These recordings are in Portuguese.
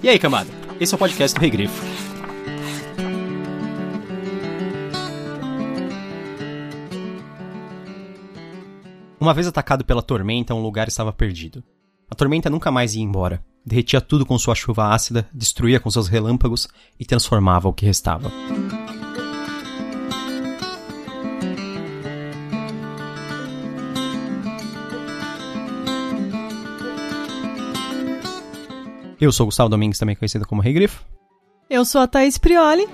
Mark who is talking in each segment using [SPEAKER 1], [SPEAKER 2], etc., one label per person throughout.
[SPEAKER 1] E aí, camada? Esse é o podcast do Regrifo. Uma vez atacado pela tormenta, um lugar estava perdido. A tormenta nunca mais ia embora. Derretia tudo com sua chuva ácida, destruía com seus relâmpagos e transformava o que restava. Eu sou o Gustavo Domingues, também conhecido como Rei Grifo.
[SPEAKER 2] Eu sou a Thaís Prioli.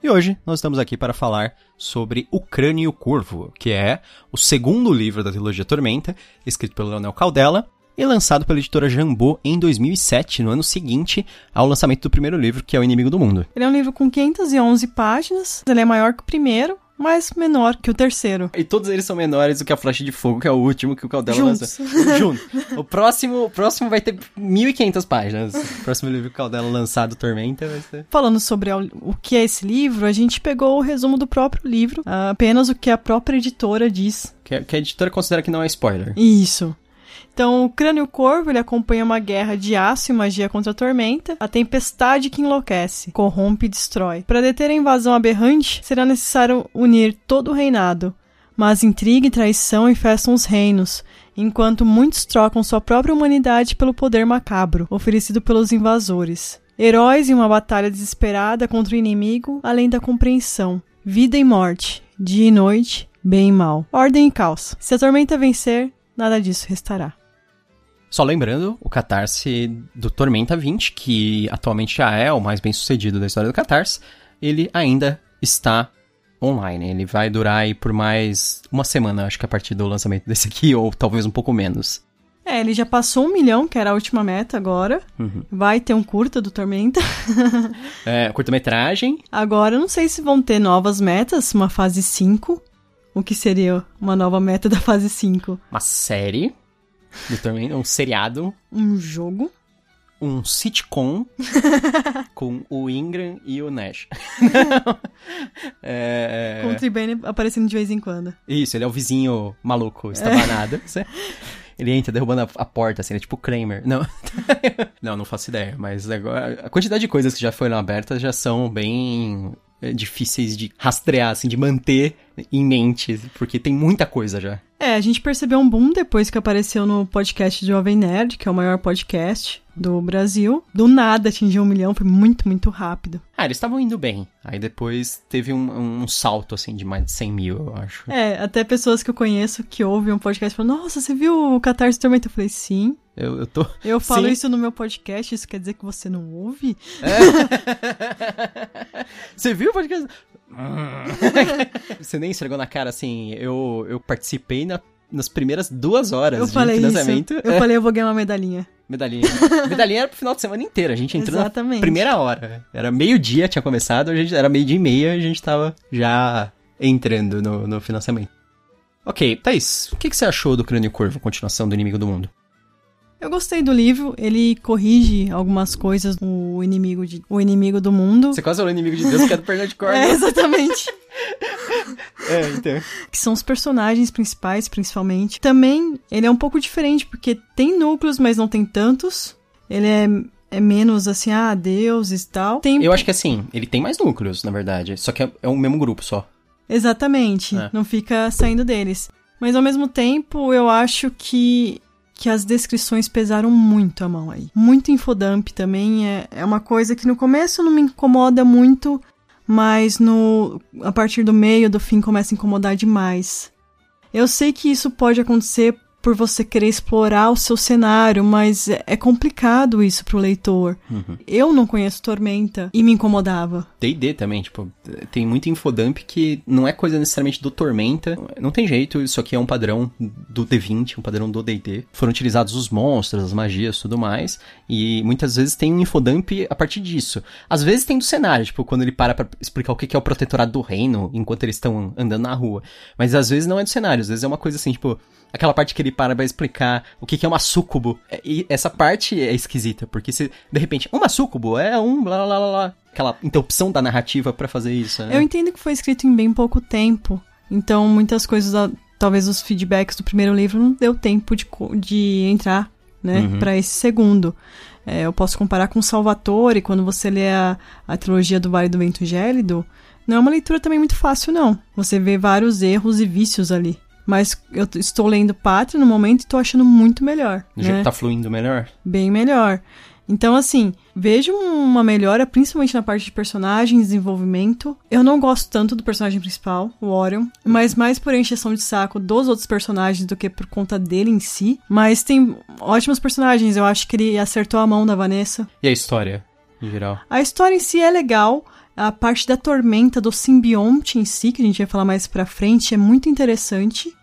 [SPEAKER 1] E hoje nós estamos aqui para falar sobre O Crânio Curvo, que é o segundo livro da trilogia Tormenta, escrito pelo Leonel Caldela e lançado pela editora Jambô em 2007, no ano seguinte ao lançamento do primeiro livro, que é O Inimigo do Mundo.
[SPEAKER 2] Ele é um livro com 511 páginas, ele é maior que o primeiro, mas menor que o terceiro.
[SPEAKER 1] E todos eles são menores do que a Flecha de Fogo, que é o último que o Caldela
[SPEAKER 2] Juntos.
[SPEAKER 1] lançou. Junto. O próximo, o próximo vai ter 1.500 páginas. O próximo livro que o Caldela lançado, Tormenta, vai ser...
[SPEAKER 2] Falando sobre o que é esse livro, a gente pegou o resumo do próprio livro, apenas o que a própria editora diz.
[SPEAKER 1] Que a editora considera que não é spoiler.
[SPEAKER 2] Isso. Então, o Crânio Corvo, ele acompanha uma guerra de aço e magia contra a tormenta, a tempestade que enlouquece, corrompe e destrói. Para deter a invasão aberrante, será necessário unir todo o reinado, mas intriga e traição infestam os reinos, enquanto muitos trocam sua própria humanidade pelo poder macabro, oferecido pelos invasores. Heróis em uma batalha desesperada contra o inimigo, além da compreensão. Vida e morte, dia e noite, bem e mal. Ordem e caos. Se a tormenta vencer, nada disso restará.
[SPEAKER 1] Só lembrando, o Catarse do Tormenta 20, que atualmente já é o mais bem sucedido da história do Catarse, ele ainda está online. Ele vai durar aí por mais uma semana, acho que a partir do lançamento desse aqui, ou talvez um pouco menos.
[SPEAKER 2] É, ele já passou um milhão, que era a última meta agora.
[SPEAKER 1] Uhum.
[SPEAKER 2] Vai ter um curta do Tormenta.
[SPEAKER 1] É, curta-metragem,
[SPEAKER 2] Agora, eu não sei se vão ter novas metas, uma fase 5. O que seria uma nova meta da fase 5?
[SPEAKER 1] uma série do Tormenta, um seriado,
[SPEAKER 2] Um jogo.
[SPEAKER 1] um sitcom com o Ingram e o Nash. é...
[SPEAKER 2] Com o Tribane aparecendo de vez em quando.
[SPEAKER 1] Isso, ele é o vizinho maluco, estabanado. Cê- Ele entra derrubando a, a porta, assim, ele é tipo Kramer. Não. não, não faço ideia, mas agora. A quantidade de coisas que já foram abertas já são bem eh, difíceis de rastrear, assim, de manter em mente, porque tem muita coisa já.
[SPEAKER 2] É, a gente percebeu um boom depois que apareceu no podcast Jovem Nerd, que é o maior podcast do Brasil. Do nada atingiu um milhão, foi muito, muito rápido.
[SPEAKER 1] Ah, eles estavam indo bem. Aí depois teve um, um salto, assim, de mais de 100 mil, eu acho.
[SPEAKER 2] É, até pessoas que eu conheço que ouvem um podcast falam, nossa, você viu o Catarse Tormenta? Eu falei, sim.
[SPEAKER 1] Eu, eu tô.
[SPEAKER 2] Eu falo
[SPEAKER 1] Sim.
[SPEAKER 2] isso no meu podcast, isso quer dizer que você não ouve?
[SPEAKER 1] Você viu o podcast? Você nem esfregou na cara assim. Eu, eu participei na- nas primeiras duas horas
[SPEAKER 2] Eu
[SPEAKER 1] de
[SPEAKER 2] falei isso.
[SPEAKER 1] financiamento.
[SPEAKER 2] Eu falei, eu vou ganhar uma medalhinha.
[SPEAKER 1] Medalhinha. Medalhinha era pro final de semana inteiro. A gente entrou
[SPEAKER 2] Exatamente.
[SPEAKER 1] na primeira hora. Era meio-dia, tinha começado, a gente, era meio-dia e meia, a gente tava já entrando no, no financiamento. Ok, Thaís, o que, que você achou do Crânio Corvo, continuação do Inimigo do Mundo?
[SPEAKER 2] Eu gostei do livro, ele corrige algumas coisas o inimigo, de, o inimigo do mundo.
[SPEAKER 1] Você quase falou Inimigo de Deus, que é do Pernod Corvo.
[SPEAKER 2] É, exatamente.
[SPEAKER 1] É, então.
[SPEAKER 2] que são os personagens principais, principalmente. Também, ele é um pouco diferente, porque tem núcleos, mas não tem tantos. Ele é, é menos assim, ah, deuses e tal. Tem...
[SPEAKER 1] Eu acho que assim, ele tem mais núcleos, na verdade. Só que é, é o mesmo grupo só.
[SPEAKER 2] Exatamente,
[SPEAKER 1] É.
[SPEAKER 2] não fica saindo deles. Mas ao mesmo tempo, eu acho que que as descrições pesaram muito a mão aí. Muito infodump também é, é uma coisa que no começo não me incomoda muito, mas no a partir do meio, do fim, começa a incomodar demais. Eu sei que isso pode acontecer por você querer explorar o seu cenário, mas é é complicado isso pro leitor.
[SPEAKER 1] Uhum.
[SPEAKER 2] Eu não conheço Tormenta e me incomodava.
[SPEAKER 1] D&D também, tipo, tem muito infodump que não é coisa necessariamente do Tormenta. Não tem jeito, isso aqui é um padrão do D20, um padrão do D&D. Foram utilizados os monstros, as magias, tudo mais, e muitas vezes tem um infodump a partir disso. Às vezes tem do cenário, tipo, quando ele para pra explicar o que que é o protetorado do reino, enquanto eles estão andando na rua. Mas às vezes não é do cenário, às vezes é uma coisa assim, tipo, aquela parte que ele para pra explicar o que que é uma súcubo. É, E essa parte é esquisita, porque se, de repente, uma súcubo é um blá blá blá blá. Aquela interrupção da narrativa pra fazer isso, né?
[SPEAKER 2] Eu entendo que foi escrito em bem pouco tempo. Então, muitas coisas, talvez os feedbacks do primeiro livro não deu tempo de, de entrar, né,
[SPEAKER 1] Uhum.
[SPEAKER 2] pra esse segundo. É, eu posso comparar com Salvatore, quando você lê a, a trilogia do Vale do Vento Gélido, não é uma leitura também muito fácil, não. Você vê vários erros e vícios ali. Mas eu estou lendo Pátria no momento e estou achando muito melhor.
[SPEAKER 1] Já
[SPEAKER 2] né?
[SPEAKER 1] tá fluindo melhor?
[SPEAKER 2] bem melhor. Então, assim, vejo uma melhora, principalmente na parte de personagem, desenvolvimento. Eu não gosto tanto do personagem principal, o Orion, mas mais por encheção de saco dos outros personagens do que por conta dele em si. Mas tem ótimos personagens, eu acho que ele acertou a mão da Vanessa.
[SPEAKER 1] E a história, em geral?
[SPEAKER 2] A história em si é legal. A parte da tormenta, do simbionte em si, que a gente vai falar mais pra frente, é muito interessante.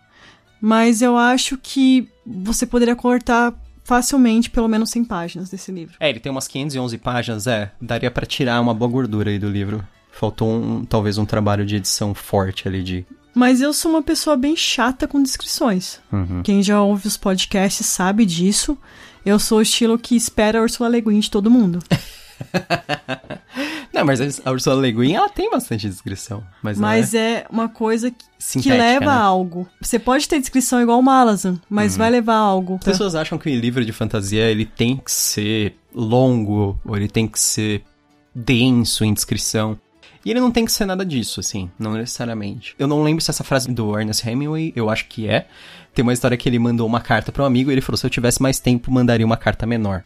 [SPEAKER 2] Mas eu acho que você poderia cortar facilmente pelo menos 100 páginas desse livro.
[SPEAKER 1] É, ele tem umas 511 páginas, é. Daria pra tirar uma boa gordura aí do livro. Faltou um, talvez um trabalho de edição forte ali de.
[SPEAKER 2] Mas eu sou uma pessoa bem chata com descrições.
[SPEAKER 1] Uhum.
[SPEAKER 2] Quem já ouve os podcasts sabe disso. Eu sou o estilo que espera a Ursula Le Guin de todo mundo.
[SPEAKER 1] Não, mas a Ursula Le Guin, ela tem bastante descrição. Mas,
[SPEAKER 2] Mas
[SPEAKER 1] é
[SPEAKER 2] é uma coisa que, que leva
[SPEAKER 1] né?
[SPEAKER 2] a algo. Você pode ter descrição igual o Malazan, mas vai levar a algo.
[SPEAKER 1] As pessoas acham que o livro de fantasia ele tem que ser longo, ou ele tem que ser denso em descrição. E ele não tem que ser nada disso, assim, não necessariamente. Eu não lembro se essa frase do Ernest Hemingway, eu acho que é. Tem uma história que ele mandou uma carta para um amigo e ele falou: se eu tivesse mais tempo, mandaria uma carta menor.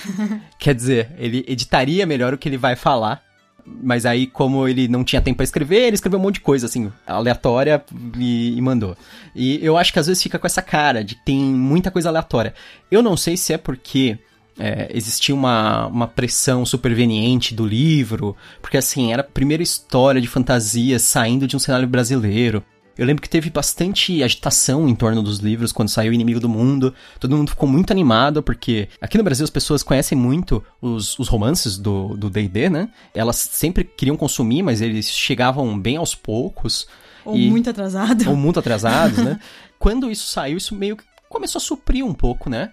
[SPEAKER 1] Quer dizer, ele editaria melhor o que ele vai falar. Mas aí, como ele não tinha tempo pra escrever, ele escreveu um monte de coisa, assim, aleatória e, e mandou. E eu acho que às vezes fica com essa cara de que tem muita coisa aleatória. Eu não sei se é porque é, existia uma, uma pressão superveniente do livro, porque assim, era a primeira história de fantasia saindo de um cenário brasileiro. Eu lembro que teve bastante agitação em torno dos livros quando saiu Inimigo do Mundo. Todo mundo ficou muito animado, porque aqui no Brasil as pessoas conhecem muito os, os romances do D&D, né? Elas sempre queriam consumir, mas eles chegavam bem aos poucos.
[SPEAKER 2] Ou
[SPEAKER 1] e-
[SPEAKER 2] muito atrasado.
[SPEAKER 1] ou muito atrasados, né? Quando isso saiu, isso meio que começou a suprir um pouco, né?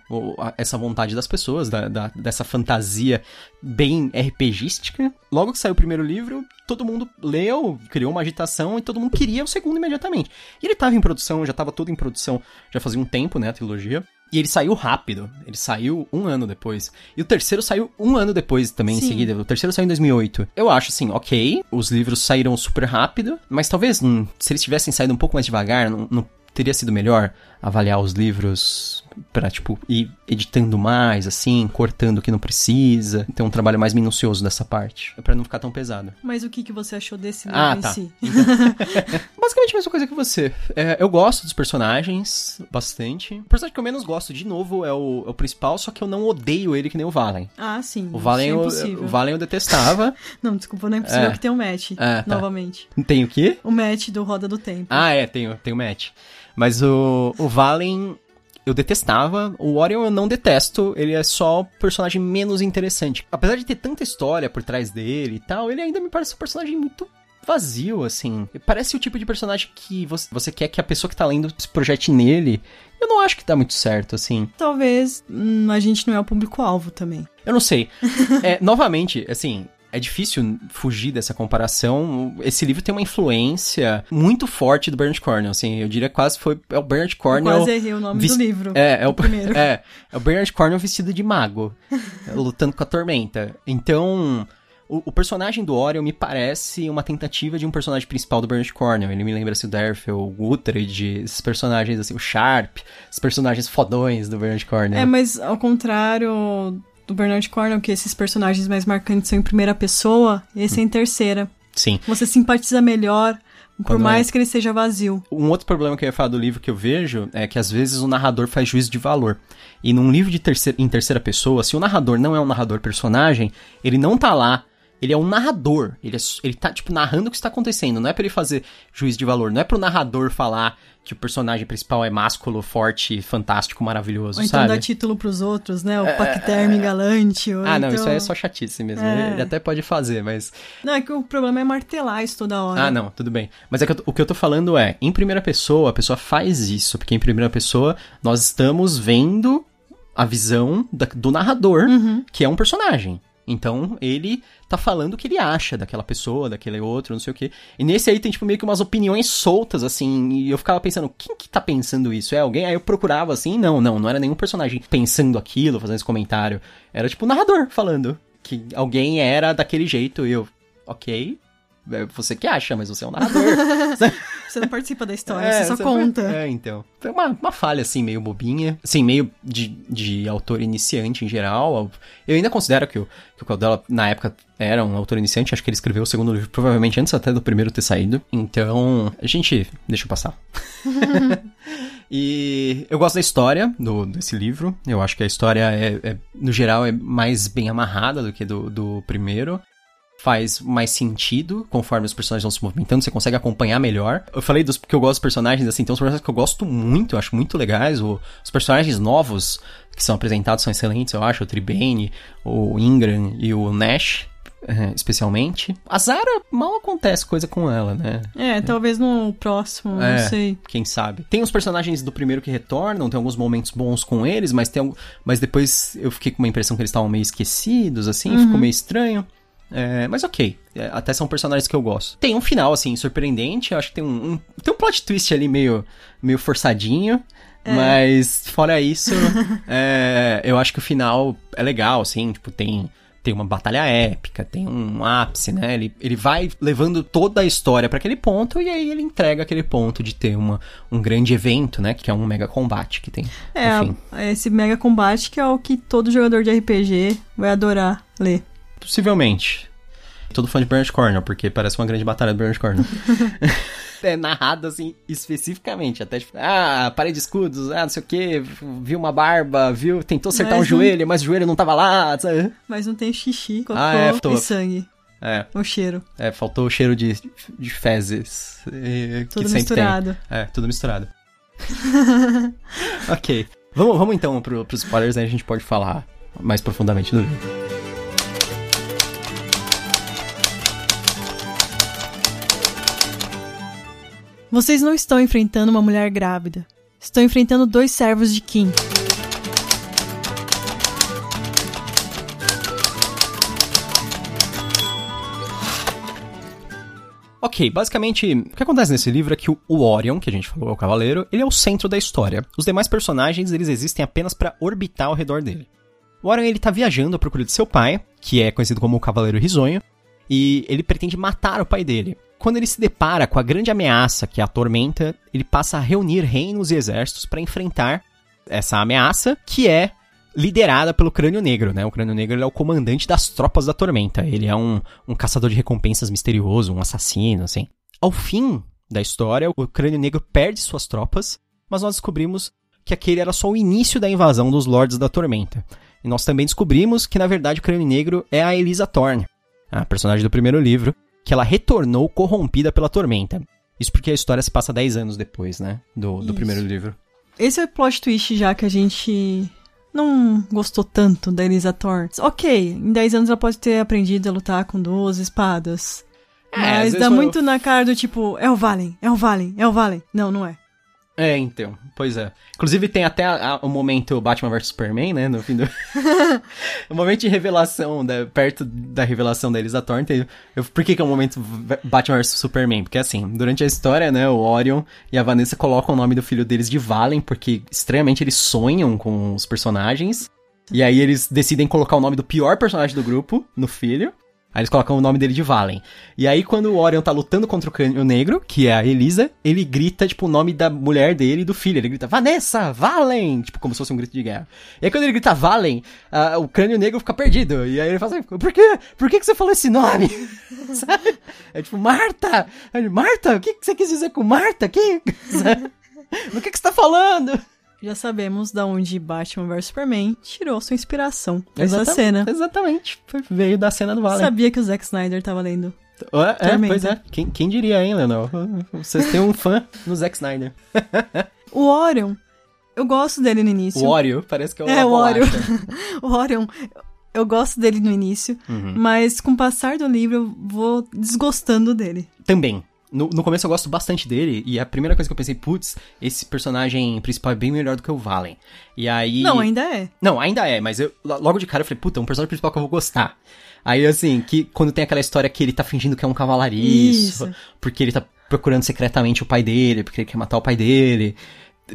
[SPEAKER 1] Essa vontade das pessoas, da, da- dessa fantasia bem RPGística. Logo que saiu o primeiro livro, todo mundo leu, criou uma agitação e todo mundo queria o segundo imediatamente. E ele tava em produção, já tava tudo em produção, já fazia um tempo, né, a trilogia. E ele saiu rápido. Ele saiu um ano depois. E o terceiro saiu um ano depois também, em
[SPEAKER 2] Sim.
[SPEAKER 1] seguida. O terceiro saiu em 2008. Eu acho assim, ok, os livros saíram super rápido, mas talvez hum, se eles tivessem saído um pouco mais devagar, não, não teria sido melhor avaliar os livros pra, tipo, ir editando mais, assim, cortando o que não precisa, ter um trabalho mais minucioso dessa parte, pra não ficar tão pesado.
[SPEAKER 2] Mas o que, que você achou desse livro
[SPEAKER 1] Ah,
[SPEAKER 2] em
[SPEAKER 1] tá.
[SPEAKER 2] si?
[SPEAKER 1] Basicamente a mesma coisa que você. É, eu gosto dos personagens bastante. O personagem que eu menos gosto, de novo, é o, é o principal, só que eu não odeio ele que nem o Valen.
[SPEAKER 2] Ah, sim.
[SPEAKER 1] O Valen,
[SPEAKER 2] é
[SPEAKER 1] eu, o Valen eu detestava.
[SPEAKER 2] Não, desculpa, não é impossível
[SPEAKER 1] É.
[SPEAKER 2] que tenha um match.
[SPEAKER 1] É, tá.
[SPEAKER 2] Novamente.
[SPEAKER 1] Tem o quê?
[SPEAKER 2] O match do Roda do Tempo.
[SPEAKER 1] Ah, é, tem, tem o match. Mas o, o Valen eu detestava. O Orion eu não detesto. Ele é só o personagem menos interessante. Apesar de ter tanta história por trás dele e tal, ele ainda me parece um personagem muito vazio, assim. Parece o tipo de personagem que você, você quer que a pessoa que tá lendo se projete nele. Eu não acho que dá muito certo, assim.
[SPEAKER 2] Talvez hum, a gente não é o público-alvo também.
[SPEAKER 1] Eu não sei. É, novamente, assim, é difícil fugir dessa comparação. Esse livro tem uma influência muito forte do Bernard Cornwell, assim, eu diria quase foi é o Bernard
[SPEAKER 2] Eu
[SPEAKER 1] Cornwell.
[SPEAKER 2] quase errei o nome do livro.
[SPEAKER 1] É, é o,
[SPEAKER 2] primeiro.
[SPEAKER 1] é, é o Bernard Cornwell vestido de mago, lutando com a tormenta. Então, o, o personagem do Orion me parece uma tentativa de um personagem principal do Bernard Cornwell. Ele me lembra assim, o Derfel, o Guthred, esses personagens assim, o Sharp, os personagens fodões do Bernard Cornwell.
[SPEAKER 2] É, mas ao contrário do Bernard Cornwell, que esses personagens mais marcantes são em primeira pessoa, esse é em terceira.
[SPEAKER 1] Sim.
[SPEAKER 2] Você simpatiza melhor, por
[SPEAKER 1] Quando
[SPEAKER 2] mais
[SPEAKER 1] é-
[SPEAKER 2] que ele seja vazio.
[SPEAKER 1] Um outro problema que eu ia falar do livro que eu vejo é que às vezes o narrador faz juízo de valor. E num livro de terceira, em terceira pessoa, se o narrador não é um narrador personagem, ele não tá lá. Ele é um narrador. Ele, é, ele tá, tipo, narrando o que está acontecendo. Não é pra ele fazer juízo de valor. Não é pro narrador falar que o personagem principal é másculo, forte, fantástico, maravilhoso,
[SPEAKER 2] Ou então
[SPEAKER 1] sabe?
[SPEAKER 2] dá título pros outros, né? O Paquiterme Galante. ou
[SPEAKER 1] Ah, não,
[SPEAKER 2] então-
[SPEAKER 1] isso aí é só chatice mesmo.
[SPEAKER 2] É.
[SPEAKER 1] Ele até pode fazer, mas.
[SPEAKER 2] Não, é que o problema é martelar isso toda hora.
[SPEAKER 1] Ah, não, tudo bem. Mas é que eu o que eu tô falando é, em primeira pessoa, a pessoa faz isso, porque em primeira pessoa nós estamos vendo a visão da- do narrador,
[SPEAKER 2] Uhum.
[SPEAKER 1] que é um personagem. Então, ele tá falando o que ele acha daquela pessoa, daquele outro, não sei o quê. E nesse aí tem, tipo, meio que umas opiniões soltas, assim, e eu ficava pensando, quem que tá pensando isso? É alguém? Aí eu procurava, assim, não, não, não era nenhum personagem pensando aquilo, fazendo esse comentário. Era, tipo, o narrador falando que alguém era daquele jeito, e eu, ok, é você que acha, mas você é um narrador.
[SPEAKER 2] você não participa da história, é, você só você conta.
[SPEAKER 1] É, então. Foi uma, uma falha, assim, meio bobinha. Assim, meio de, de autor iniciante em geral. Eu ainda considero que o, que o Caldela, na época, era um autor iniciante. Acho que ele escreveu o segundo livro, provavelmente antes até do primeiro ter saído. Então, a gente deixa eu passar. E eu gosto da história do, desse livro. Eu acho que a história, é, é, no geral, é mais bem amarrada do que do, do primeiro faz mais sentido conforme os personagens vão se movimentando, você consegue acompanhar melhor. Eu falei dos que eu gosto dos personagens, assim, tem uns personagens que eu gosto muito, eu acho muito legais. O, os personagens novos que são apresentados são excelentes, eu acho. O Tribane, o Ingram e o Nash. É, especialmente. A Zara mal acontece coisa com ela, né?
[SPEAKER 2] É, é. talvez no próximo, é, não sei.
[SPEAKER 1] Quem sabe. Tem os personagens do primeiro que retornam, tem alguns momentos bons com eles, mas tem mas depois eu fiquei com uma impressão que eles estavam meio esquecidos, assim, uhum. ficou meio estranho. É, mas ok, é, até são personagens que eu gosto. Tem um final, assim, surpreendente. Eu acho que tem um, um tem um plot twist ali meio, meio forçadinho. É. Mas, fora isso, é, eu acho que o final é legal, assim, tipo, tem, tem uma batalha épica, tem um ápice, né? Ele, ele vai levando toda a história para aquele ponto e aí ele entrega aquele ponto de ter uma, um grande evento, né? Que é um mega combate que tem.
[SPEAKER 2] É, Enfim. esse mega combate que é o que todo jogador de RPG vai adorar ler.
[SPEAKER 1] Possivelmente. Todo fã de Bernard Cornwell, porque parece uma grande batalha do Bernard Cornwell. é narrado assim, especificamente. Até tipo, ah, parede de escudos, ah, não sei o que, viu uma barba, viu, tentou acertar mas um não... joelho, mas o joelho não tava lá, sabe?
[SPEAKER 2] Mas não tem xixi, cocô ah, é, tô... e sangue.
[SPEAKER 1] É.
[SPEAKER 2] O cheiro.
[SPEAKER 1] É, faltou o cheiro de, de fezes.
[SPEAKER 2] tudo misturado.
[SPEAKER 1] Tem. É, tudo misturado. ok. Vamos, vamos então pro, pros spoilers, aí a gente pode falar mais profundamente do livro.
[SPEAKER 2] Vocês não estão enfrentando uma mulher grávida. Estão enfrentando dois servos de Kim.
[SPEAKER 1] Ok, basicamente, o que acontece nesse livro é que o Orion, que a gente falou, é o cavaleiro, ele é o centro da história. Os demais personagens, eles existem apenas para orbitar ao redor dele. O Orion, ele tá viajando à procura de seu pai, que é conhecido como o Cavaleiro Risonho, e ele pretende matar o pai dele. Quando ele se depara com a grande ameaça que a tormenta, ele passa a reunir reinos e exércitos para enfrentar essa ameaça, que é liderada pelo Crânio Negro, né? O Crânio Negro é o comandante das tropas da Tormenta. Ele é um, um caçador de recompensas misterioso, um assassino, assim. Ao fim da história, o Crânio Negro perde suas tropas, mas nós descobrimos que aquele era só o início da invasão dos Lords da Tormenta. E nós também descobrimos que, na verdade, o Crânio Negro é a Elisa Thorne, a personagem do primeiro livro, que ela retornou corrompida pela tormenta. Isso porque a história se passa 10 anos depois, né? Do, do primeiro livro.
[SPEAKER 2] Esse é o plot twist já que a gente não gostou tanto da Elisa Thorne. Ok, em 10 anos ela pode ter aprendido a lutar com duas espadas. É, mas dá muito na cara do tipo, é o Valen, é o Valen, é o Valen. Não, não é.
[SPEAKER 1] É, então. Pois é. Inclusive tem até o momento Batman vs Superman, né? No fim do. o momento de revelação, da, perto da revelação da Elisa Thorne. Tem, eu, por que, que é o momento Batman vs Superman? Porque assim, durante a história, né? O Orion e a Vanessa colocam o nome do filho deles de Valen, porque estranhamente eles sonham com os personagens. E aí eles decidem colocar o nome do pior personagem do grupo no filho. Aí eles colocam o nome dele de Valen. E aí, quando o Orion tá lutando contra o Crânio Negro, que é a Elisa, ele grita, tipo, o nome da mulher dele e do filho. Ele grita, Vanessa, Valen! Tipo, como se fosse um grito de guerra. E aí, quando ele grita Valen, uh, o Crânio Negro fica perdido. E aí ele fala assim, por quê? Por que, que você falou esse nome? Sabe? É tipo, Marta! Marta, o que, que você quis dizer com Marta? Que... o que, que você tá falando?
[SPEAKER 2] Já sabemos da onde Batman vs Superman tirou sua inspiração da cena.
[SPEAKER 1] Exatamente. Veio da cena do Vale.
[SPEAKER 2] Sabia que o Zack Snyder tava lendo.
[SPEAKER 1] É, pois é. Quem, quem diria, hein, Leonel? Vocês têm um fã no Zack Snyder.
[SPEAKER 2] o Orion, eu gosto dele no início.
[SPEAKER 1] O Oreo, parece que é o
[SPEAKER 2] É, o Oreo. o Orion, eu gosto dele no início, uhum. mas com o passar do livro eu vou desgostando dele.
[SPEAKER 1] Também. No, no começo eu gosto bastante dele, e a primeira coisa que eu pensei, putz, esse personagem principal é bem melhor do que o Valen. E aí.
[SPEAKER 2] Não, ainda é.
[SPEAKER 1] Não, ainda é, mas eu, logo de cara eu falei, puta, é um personagem principal que eu vou gostar. Aí, assim, que quando tem aquela história que ele tá fingindo que é um cavalariço,
[SPEAKER 2] Isso.
[SPEAKER 1] porque ele tá procurando secretamente o pai dele, porque ele quer matar o pai dele.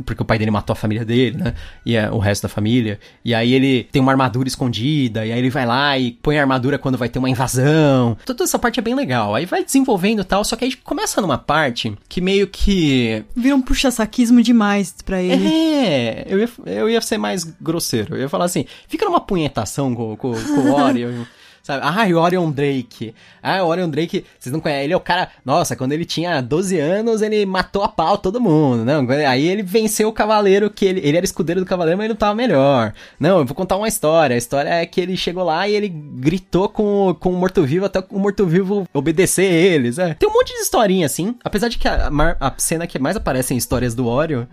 [SPEAKER 1] Porque o pai dele matou a família dele, né? E é, o resto da família. E aí ele tem uma armadura escondida, e aí ele vai lá e põe a armadura quando vai ter uma invasão. Toda essa parte é bem legal. Aí vai desenvolvendo e tal, só que aí começa numa parte que meio que
[SPEAKER 2] Vira um puxa-saquismo demais pra ele.
[SPEAKER 1] é, eu ia, eu ia ser mais grosseiro. Eu ia falar assim, fica numa punhetação com, com, com o Orion. Sabe? Ah, o Orion Drake. Ah, Orion Drake, vocês não conhecem. Ele é o cara. Nossa, quando ele tinha 12 anos, ele matou a pau todo mundo. Não, aí ele venceu o cavaleiro que ele. Ele era escudeiro do cavaleiro, mas ele não tava melhor. Não, eu vou contar uma história. A história é que ele chegou lá e ele gritou com, com o morto-vivo até o morto-vivo obedecer eles. É. Tem um monte de historinha assim. Apesar de que a, mar- a cena que mais aparece em histórias do Orion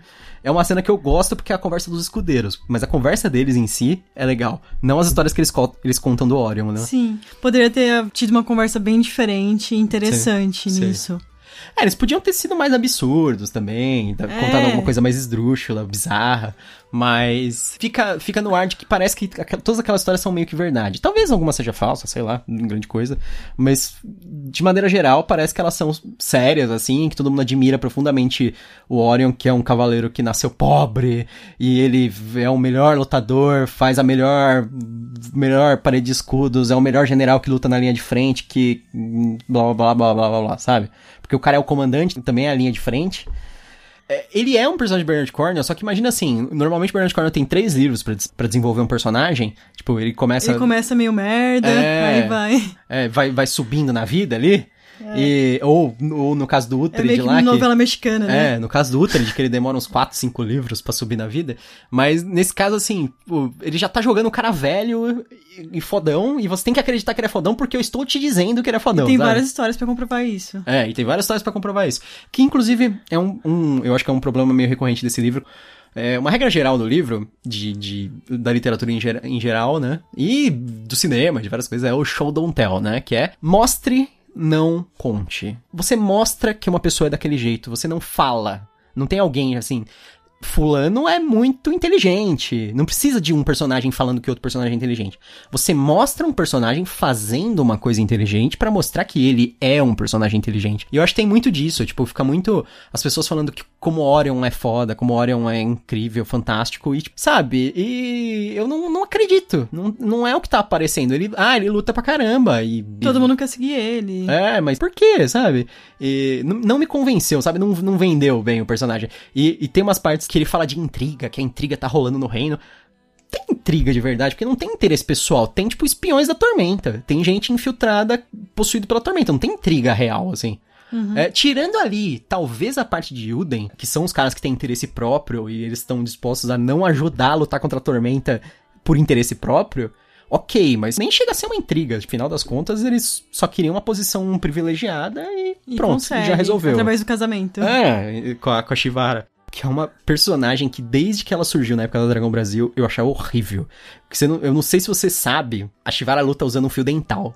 [SPEAKER 1] é uma cena que eu gosto porque é a conversa dos escudeiros. Mas a conversa deles em si é legal. Não as histórias que eles, co- eles contam do Orion, né?
[SPEAKER 2] Sim. Poderia ter tido uma conversa bem diferente e interessante
[SPEAKER 1] Sim, sim. É, eles podiam ter sido mais absurdos também,
[SPEAKER 2] É.
[SPEAKER 1] contado alguma coisa mais esdrúxula, bizarra, mas fica, fica no ar de que parece que todas aquelas histórias são meio que verdade. Talvez alguma seja falsa, sei lá, grande coisa, mas de maneira geral parece que elas são sérias, assim, que todo mundo admira profundamente o Orion, que é um cavaleiro que nasceu pobre, e ele é o melhor lutador, faz a melhor, melhor parede de escudos, é o melhor general que luta na linha de frente, que hum, blá blá blá blá blá blá, blá sabe? Porque o cara é o comandante, também é a linha de frente. É, ele é um personagem de Bernard Cornwell, só que imagina assim, normalmente Bernard Cornwell tem três livros pra desenvolver um personagem. Tipo, ele começa...
[SPEAKER 2] Ele começa meio merda,
[SPEAKER 1] É.
[SPEAKER 2] aí vai.
[SPEAKER 1] é, vai, vai subindo na vida ali. E, ou, ou no caso do
[SPEAKER 2] É meio que
[SPEAKER 1] lá, que...
[SPEAKER 2] novela mexicana, né?
[SPEAKER 1] É, no caso do Uhtred, que ele demora uns 4, 5 livros pra subir na vida. Mas nesse caso, assim, ele já tá jogando o cara velho e, e fodão, e você tem que acreditar que ele é fodão porque eu estou te dizendo que ele é fodão.
[SPEAKER 2] Tem
[SPEAKER 1] sabe?
[SPEAKER 2] várias histórias pra comprovar isso.
[SPEAKER 1] É, e tem várias histórias pra comprovar isso. Que inclusive é um, um- Eu acho que é um problema meio recorrente desse livro. É uma regra geral do livro, de, de- da literatura em, ger- em geral, né? E do cinema, de várias coisas, é o show don't tell, né? Que é mostre, não conte. Você mostra que uma pessoa é daquele jeito, você não fala. Não tem alguém assim. Fulano é muito inteligente. Não precisa de um personagem falando que outro personagem é inteligente. Você mostra um personagem fazendo uma coisa inteligente pra mostrar que ele é um personagem inteligente. E eu acho que tem muito disso. Tipo, fica muito. As pessoas falando que como Orion é foda, como Orion é incrível, fantástico. E, tipo, sabe? E eu não, não acredito. Não, não é o que tá aparecendo. Ele. Ah, ele luta pra caramba. E.
[SPEAKER 2] Todo mundo quer seguir ele.
[SPEAKER 1] É, mas por quê, sabe? E não, não me convenceu, sabe? Não, não vendeu bem o personagem. E, e tem umas partes que ele fala de intriga, que a intriga tá rolando no reino. Tem intriga de verdade, porque não tem interesse pessoal. Tem, tipo, espiões da tormenta. Tem gente infiltrada, possuído pela tormenta. Não tem intriga real, assim. É, tirando ali, talvez a parte de Uden, que são os caras que têm interesse próprio e eles estão dispostos a não ajudar a lutar contra a tormenta por interesse próprio, ok, mas nem chega a ser uma intriga. No final das contas, eles só queriam uma posição privilegiada e,
[SPEAKER 2] E
[SPEAKER 1] pronto,
[SPEAKER 2] consegue,
[SPEAKER 1] já resolveu.
[SPEAKER 2] Através do casamento.
[SPEAKER 1] É, com a, com a Shivara. Que é uma personagem que, desde que ela surgiu na época da Dragão Brasil, eu achava horrível. Porque você não- eu não sei se você sabe, a Shivara luta usando um fio dental.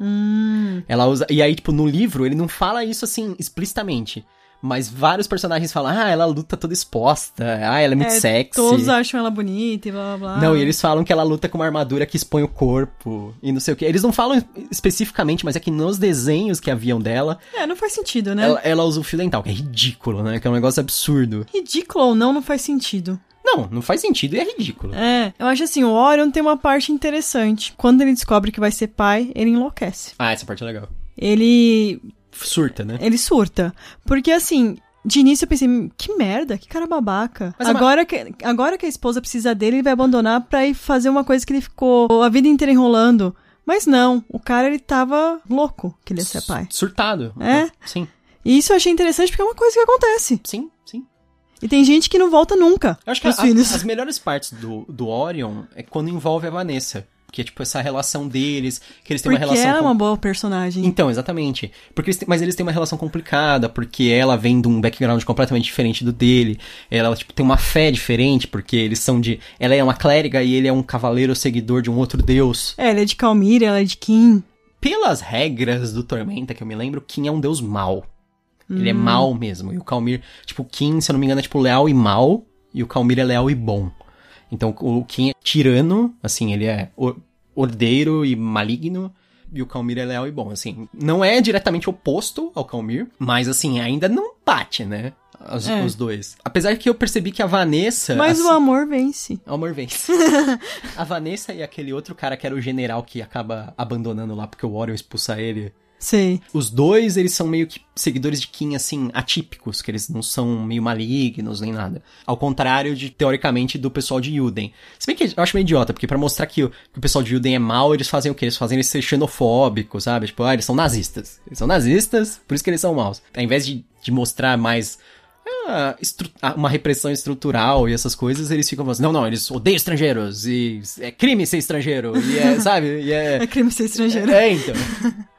[SPEAKER 2] Hum.
[SPEAKER 1] Ela usa. E aí, tipo, no livro, ele não fala isso assim explicitamente. Mas vários personagens falam, ah, ela luta toda exposta, ah, ela é muito
[SPEAKER 2] É,
[SPEAKER 1] sexy.
[SPEAKER 2] Todos acham ela bonita e blá blá blá.
[SPEAKER 1] Não, e eles falam que ela luta com uma armadura que expõe o corpo e não sei o que. Eles não falam especificamente, mas é que nos desenhos que haviam dela,
[SPEAKER 2] É, não faz sentido, né?
[SPEAKER 1] ela, ela usa o fio dental, que é ridículo, né? Que é um negócio absurdo.
[SPEAKER 2] Ridículo ou não, não faz sentido.
[SPEAKER 1] Não, não faz sentido e é ridículo.
[SPEAKER 2] É, eu acho assim, o Orion tem uma parte interessante. Quando ele descobre que vai ser pai, ele enlouquece.
[SPEAKER 1] Ah, essa parte é legal.
[SPEAKER 2] Ele.
[SPEAKER 1] Surta, né?
[SPEAKER 2] ele surta. Porque assim. De início eu pensei, que merda, que cara babaca.
[SPEAKER 1] Mas é uma-
[SPEAKER 2] agora, que, agora que a esposa precisa dele, ele vai abandonar pra ir fazer uma coisa que ele ficou a vida inteira enrolando. Mas não, o cara ele tava louco que ele ia ser pai.
[SPEAKER 1] Surtado.
[SPEAKER 2] É?
[SPEAKER 1] Sim,
[SPEAKER 2] E isso eu achei interessante porque é uma coisa que acontece.
[SPEAKER 1] sim, sim.
[SPEAKER 2] E tem gente que não volta nunca
[SPEAKER 1] Eu acho que a-
[SPEAKER 2] filhos.
[SPEAKER 1] as melhores partes do, do Orion é quando envolve a Vanessa. Que é tipo essa relação deles, que eles têm
[SPEAKER 2] Porque
[SPEAKER 1] uma relação.
[SPEAKER 2] ela é
[SPEAKER 1] com-
[SPEAKER 2] uma boa personagem.
[SPEAKER 1] Então, exatamente. Porque eles têm- mas eles têm uma relação complicada, porque ela vem de um background completamente diferente do dele. Ela, tipo, tem uma fé diferente, porque eles são de. Ela é uma clériga e ele é um cavaleiro seguidor de um outro deus.
[SPEAKER 2] É, ela é de Calmir, ela é de Kim.
[SPEAKER 1] Pelas regras do Tormenta, que eu me lembro, Kim é um deus mau. Ele é mal mesmo. E o Calmir, tipo, Kim, se eu não me engano, é tipo leal e mal, e o Calmir é leal e bom. Então o Kim é tirano, assim, ele é ordeiro e maligno, e o Calmir é leal e bom, assim. Não é diretamente oposto ao Calmir, mas assim, ainda não bate, né? Os, é. os, dois. Apesar que eu percebi que a Vanessa.
[SPEAKER 2] Mas assim, o amor vence.
[SPEAKER 1] O amor vence. a Vanessa e aquele outro cara que era o general que acaba abandonando lá porque o Orion expulsa ele.
[SPEAKER 2] Sei.
[SPEAKER 1] Os dois, eles são meio que seguidores de Kim, assim, atípicos, que eles não são meio malignos nem nada. Ao contrário de, teoricamente, do pessoal de Yuden. Se bem que eu acho meio idiota, porque para mostrar que o, que o, pessoal de Yuden é mal, eles fazem o quê? Eles fazem eles ser xenofóbicos, sabe? Tipo, ah, eles são nazistas. Eles são nazistas, por isso que eles são maus. Ao invés de, de mostrar mais ah, ah, uma repressão estrutural e essas coisas, eles ficam falando assim, não, não, eles odeiam estrangeiros, e é crime ser estrangeiro, e é, sabe? E é...
[SPEAKER 2] é crime ser estrangeiro.
[SPEAKER 1] É, então.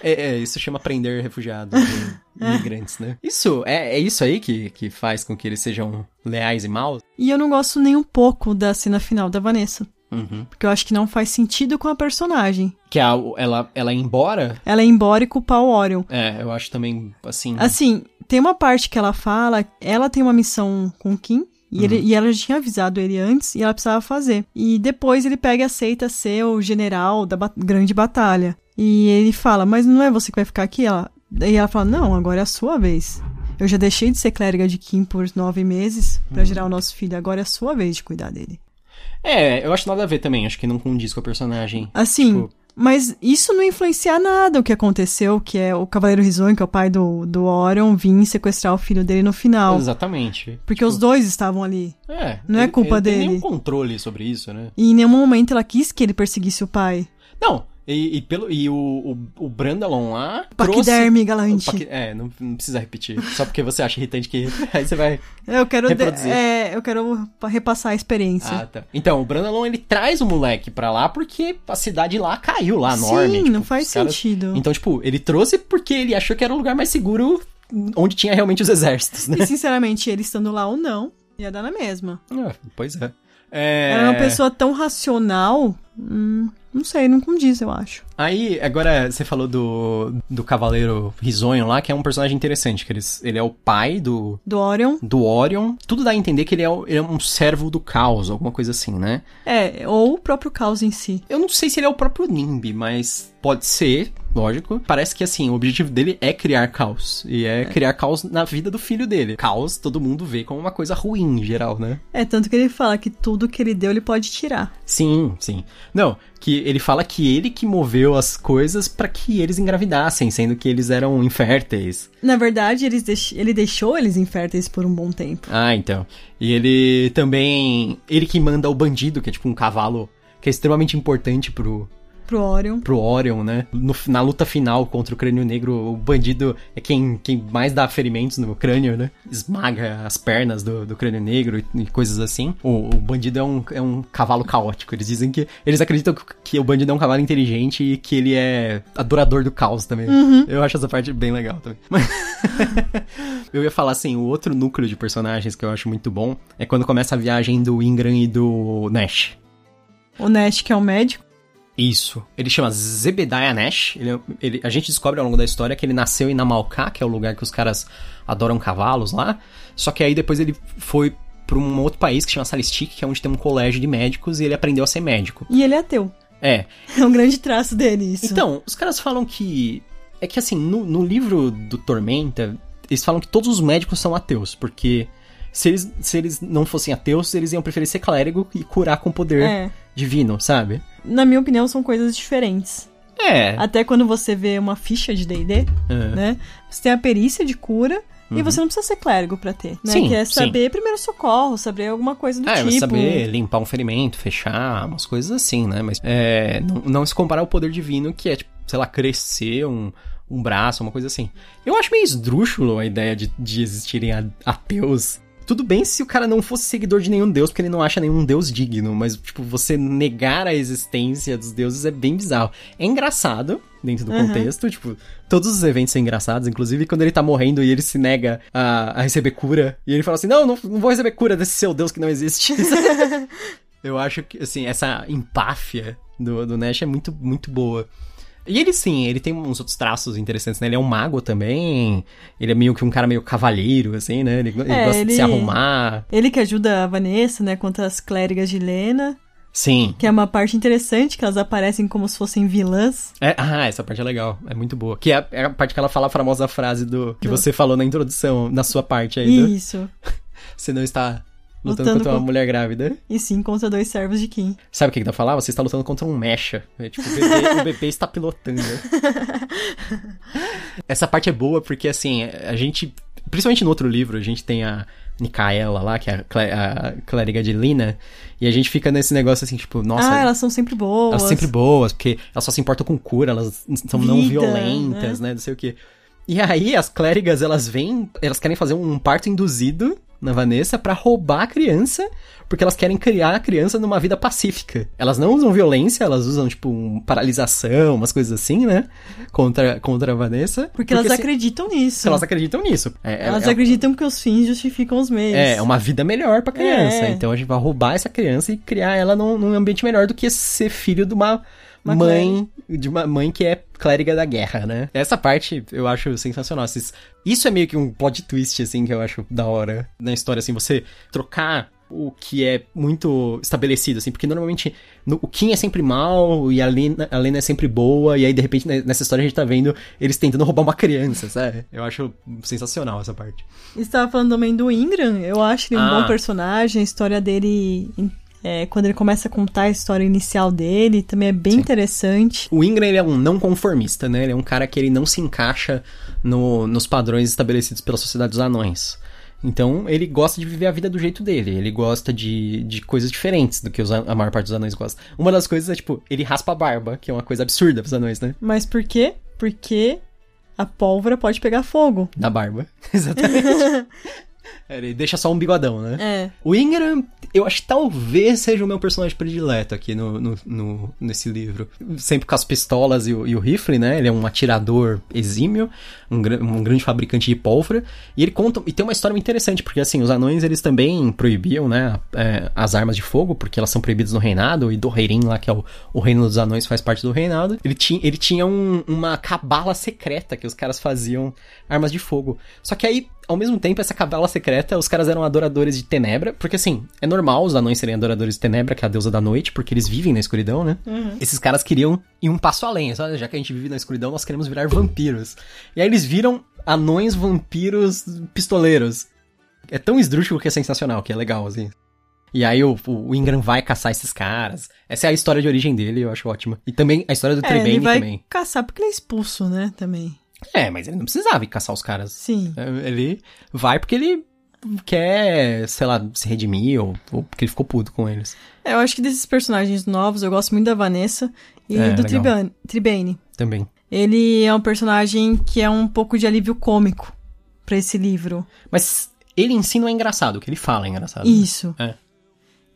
[SPEAKER 1] É, é, isso chama prender refugiados e é. imigrantes, né? Isso, é, é isso aí que, que faz com que eles sejam leais e maus?
[SPEAKER 2] E eu não gosto nem um pouco da cena final da Vanessa.
[SPEAKER 1] Uhum.
[SPEAKER 2] Porque eu acho que não faz sentido com a personagem.
[SPEAKER 1] Que a, ela, ela ir embora?
[SPEAKER 2] Ela ir embora e culpar o Orion.
[SPEAKER 1] É, eu acho também, assim...
[SPEAKER 2] Assim, tem uma parte que ela fala, ela tem uma missão com o Kim, e, ele, uhum. e, ela já tinha avisado ele antes e ela precisava fazer. E depois ele pega e aceita ser o general da ba grande batalha. E ele fala, mas não é você que vai ficar aqui? Ela, daí ela fala, não, agora é a sua vez. Eu já deixei de ser clériga de Kim por nove meses para uhum. gerar o nosso filho, agora é a sua vez de cuidar dele.
[SPEAKER 1] É, eu acho nada a ver também, acho que não condiz com a personagem.
[SPEAKER 2] Assim, tipo... mas isso não influencia nada o que aconteceu, que é o Cavaleiro Risonho, que é o pai do, do Orion, vir sequestrar o filho dele no final.
[SPEAKER 1] Exatamente.
[SPEAKER 2] Porque tipo... os dois estavam ali.
[SPEAKER 1] É.
[SPEAKER 2] Não é culpa
[SPEAKER 1] ele
[SPEAKER 2] dele. Não
[SPEAKER 1] tem nenhum controle sobre isso, né?
[SPEAKER 2] E em nenhum momento ela quis que ele perseguisse o pai.
[SPEAKER 1] Não, e, e, pelo, e o, o, o Brandalon lá.
[SPEAKER 2] Paquiderme galante.
[SPEAKER 1] é, não, não, precisa repetir. Só porque você acha irritante que. Aí você vai.
[SPEAKER 2] Eu quero, é, eu quero repassar a experiência.
[SPEAKER 1] Ah, tá. Então, o Brandalon ele traz o moleque pra lá porque a cidade lá caiu lá, Sim, Norme. Sim,
[SPEAKER 2] tipo, não faz sentido.
[SPEAKER 1] Caras... Então, tipo, ele trouxe porque ele achou que era o lugar mais seguro onde tinha realmente os exércitos, né?
[SPEAKER 2] E sinceramente, ele estando lá ou não, ia dar na mesma.
[SPEAKER 1] Ah, pois é. é...
[SPEAKER 2] Era uma pessoa tão racional. Hum, não sei, não condiz, eu acho.
[SPEAKER 1] Aí, agora você falou do, do Cavaleiro Risonho lá, que é um personagem interessante, que ele, ele é o pai do...
[SPEAKER 2] Do Orion.
[SPEAKER 1] Do Orion. Tudo dá a entender que ele é, ele é um servo do caos, alguma coisa assim, né?
[SPEAKER 2] É, ou o próprio caos em si.
[SPEAKER 1] Eu não sei se ele é o próprio Nimbi, mas pode ser, lógico. Parece que, assim, o objetivo dele é criar caos. E é, é, criar caos na vida do filho dele. Caos todo mundo vê como uma coisa ruim, em geral, né?
[SPEAKER 2] É, tanto que ele fala que tudo que ele deu, ele pode tirar.
[SPEAKER 1] Sim, sim. Não, que ele fala que ele que moveu as coisas para que eles engravidassem, sendo que eles eram inférteis.
[SPEAKER 2] Na verdade, eles deix... ele deixou eles inférteis por um bom tempo.
[SPEAKER 1] Ah, então. E ele também. Ele que manda o bandido, que é tipo um cavalo que é extremamente importante pro,
[SPEAKER 2] Pro Orion.
[SPEAKER 1] Pro Orion, né? No, na luta final contra o crânio negro, o bandido é quem, quem mais dá ferimentos no crânio, né? Esmaga as pernas do, do crânio negro e, e coisas assim. O, o, bandido é um, é um cavalo caótico. Eles dizem que. Eles acreditam que, que o bandido é um cavalo inteligente e que ele é adorador do caos também.
[SPEAKER 2] Uhum.
[SPEAKER 1] Eu acho essa parte bem legal também. Mas eu ia falar assim: o outro núcleo de personagens que eu acho muito bom é quando começa a viagem do Ingram e do Nash.
[SPEAKER 2] O Nash, que é o médico.
[SPEAKER 1] Isso. Ele chama Zebediah Nash. Ele, ele, a gente descobre ao longo da história que ele nasceu em Namalcá, que é o lugar que os caras adoram cavalos lá. Só que aí depois ele foi para um outro país que chama Salistic, que é onde tem um colégio de médicos, e ele aprendeu a ser médico.
[SPEAKER 2] E ele é ateu.
[SPEAKER 1] É.
[SPEAKER 2] É um grande traço dele, isso.
[SPEAKER 1] Então, os caras falam que. É que assim, no, no livro do Tormenta, eles falam que todos os médicos são ateus, porque se eles, se eles não fossem ateus, eles iam preferir ser clérigo e curar com poder é. divino, sabe?
[SPEAKER 2] na minha opinião, são coisas diferentes.
[SPEAKER 1] É.
[SPEAKER 2] Até quando você vê uma ficha de D&D, é. né? Você tem a perícia de cura uhum. e você não precisa ser clérigo para ter, né?
[SPEAKER 1] Sim,
[SPEAKER 2] que é saber sim. primeiro socorro, saber alguma coisa do
[SPEAKER 1] é,
[SPEAKER 2] tipo. É,
[SPEAKER 1] saber limpar um ferimento, fechar, umas coisas assim, né? Mas é, não, não se comparar ao poder divino que é, tipo, sei lá, crescer um, um braço, uma coisa assim. Eu acho meio esdrúxulo a ideia de, de existirem ateus tudo bem se o cara não fosse seguidor de nenhum deus, porque ele não acha nenhum deus digno, mas, tipo, você negar a existência dos deuses é bem bizarro. É engraçado, dentro do uhum. contexto, tipo, todos os eventos são engraçados, inclusive quando ele tá morrendo e ele se nega a, a receber cura, e ele fala assim, não, não, não vou receber cura desse seu deus que não existe. Eu acho que, assim, essa empáfia do, do Nash é muito, muito boa. E ele sim, ele tem uns outros traços interessantes, né? Ele é um mago também. Ele é meio que um cara meio cavalheiro, assim, né? Ele, ele
[SPEAKER 2] É,
[SPEAKER 1] gosta
[SPEAKER 2] ele-
[SPEAKER 1] de se arrumar.
[SPEAKER 2] Ele que ajuda a Vanessa, né, contra as clérigas de Lena,
[SPEAKER 1] Sim.
[SPEAKER 2] que é uma parte interessante, que elas aparecem como se fossem vilãs.
[SPEAKER 1] É, ah, essa parte é legal. É muito boa. Que é a, é a parte que ela fala a famosa frase do que
[SPEAKER 2] Do-
[SPEAKER 1] você falou na introdução, na sua parte aí. Do,
[SPEAKER 2] Isso.
[SPEAKER 1] você não está lutando,
[SPEAKER 2] Lutando
[SPEAKER 1] contra uma mulher grávida.
[SPEAKER 2] E sim, contra dois servos de Kim.
[SPEAKER 1] Sabe o que que dá pra falar? Você está lutando contra um mecha. É, tipo, o bebê, o bebê está pilotando. Essa parte é boa porque, assim, a gente... Principalmente no outro livro, a gente tem a Nicaela lá, que é a, clé- a clériga de Lina. E a gente fica nesse negócio assim, tipo, nossa...
[SPEAKER 2] ah, elas são sempre boas.
[SPEAKER 1] Elas são sempre boas, porque elas só se importam com cura, elas são não
[SPEAKER 2] Vida,
[SPEAKER 1] violentas, né? Não sei o quê. E aí, as clérigas, elas vêm, elas querem fazer um parto induzido na Vanessa pra roubar a criança, porque elas querem criar a criança numa vida pacífica. Elas não usam violência, elas usam, tipo, um paralisação, umas coisas assim, né? Contra, contra a Vanessa.
[SPEAKER 2] Porque, elas
[SPEAKER 1] assim,
[SPEAKER 2] acreditam nisso.
[SPEAKER 1] elas acreditam nisso. É,
[SPEAKER 2] Elas
[SPEAKER 1] é,
[SPEAKER 2] acreditam que os fins justificam os meios.
[SPEAKER 1] é, é uma vida melhor pra criança.
[SPEAKER 2] É.
[SPEAKER 1] Então a gente vai roubar essa criança e criar ela num, num ambiente melhor do que ser filho de Uma mãe, de uma mãe que é clériga da guerra, né? Essa parte eu acho sensacional. Isso é meio que um plot twist, assim, que eu acho da hora na história, assim, você trocar o que é muito estabelecido, assim, porque normalmente no- o Kim é sempre mal e a Lena, a Lena é sempre boa, e aí de repente né, nessa história a gente tá vendo eles tentando roubar uma criança, sabe? Eu acho sensacional essa parte.
[SPEAKER 2] Você tava falando também do Ingram, eu acho ele um
[SPEAKER 1] Ah.
[SPEAKER 2] bom personagem, a história dele, é, quando ele começa a contar a história inicial dele, também é bem
[SPEAKER 1] Sim.
[SPEAKER 2] interessante.
[SPEAKER 1] O Ingram é um não conformista, né? Ele é um cara que ele não se encaixa no- nos padrões estabelecidos pela sociedade dos anões. Então, ele gosta de viver a vida do jeito dele. Ele gosta de, de coisas diferentes do que os a maior parte dos anões gosta. Uma das coisas é, tipo, ele raspa a barba, que é uma coisa absurda pros anões, né?
[SPEAKER 2] Mas por quê? Porque a pólvora pode pegar fogo.
[SPEAKER 1] Da barba. Exatamente. ele deixa só um bigodão, né?
[SPEAKER 2] É.
[SPEAKER 1] O Ingram, eu acho que talvez seja o meu personagem predileto aqui no, no, no- nesse livro. Sempre com as pistolas e o, e o rifle, né? Ele é um atirador exímio, um, um grande fabricante de pólvora. E ele conta. E tem uma história muito interessante, porque assim, os anões eles também proibiam, né? é, as armas de fogo, porque elas são proibidas no reinado. E do Reirin lá, que é o, o reino dos anões, faz parte do reinado. Ele tinha, ele tinha um- uma cabala secreta que os caras faziam armas de fogo. Só que aí ao mesmo tempo, essa cabala secreta, os caras eram adoradores de Tenebra, porque assim, é normal os anões serem adoradores de Tenebra, que é a deusa da noite, porque eles vivem na escuridão, né? Esses caras queriam ir um passo além, sabe? Já que a gente vive na escuridão, nós queremos virar vampiros. E aí eles viram anões vampiros pistoleiros. É tão esdrúxulo que é sensacional, que é legal, assim. E aí o, o Ingram vai caçar esses caras. Essa é a história de origem dele, eu acho ótima. E também a história do
[SPEAKER 2] É, ele
[SPEAKER 1] Trebane
[SPEAKER 2] vai
[SPEAKER 1] também.
[SPEAKER 2] caçar porque ele é expulso, né, também.
[SPEAKER 1] É, mas ele não precisava ir caçar os caras.
[SPEAKER 2] Sim.
[SPEAKER 1] É, Ele vai porque ele quer, sei lá, se redimir ou, ou porque ele ficou puto com eles.
[SPEAKER 2] É, eu acho que desses personagens novos, eu gosto muito da Vanessa e
[SPEAKER 1] É,
[SPEAKER 2] do. Tribane, Tribane.
[SPEAKER 1] Também.
[SPEAKER 2] Ele é um personagem que é um pouco de alívio cômico pra esse livro.
[SPEAKER 1] Mas ele em si não é engraçado, o que ele fala é engraçado.
[SPEAKER 2] Isso.
[SPEAKER 1] É.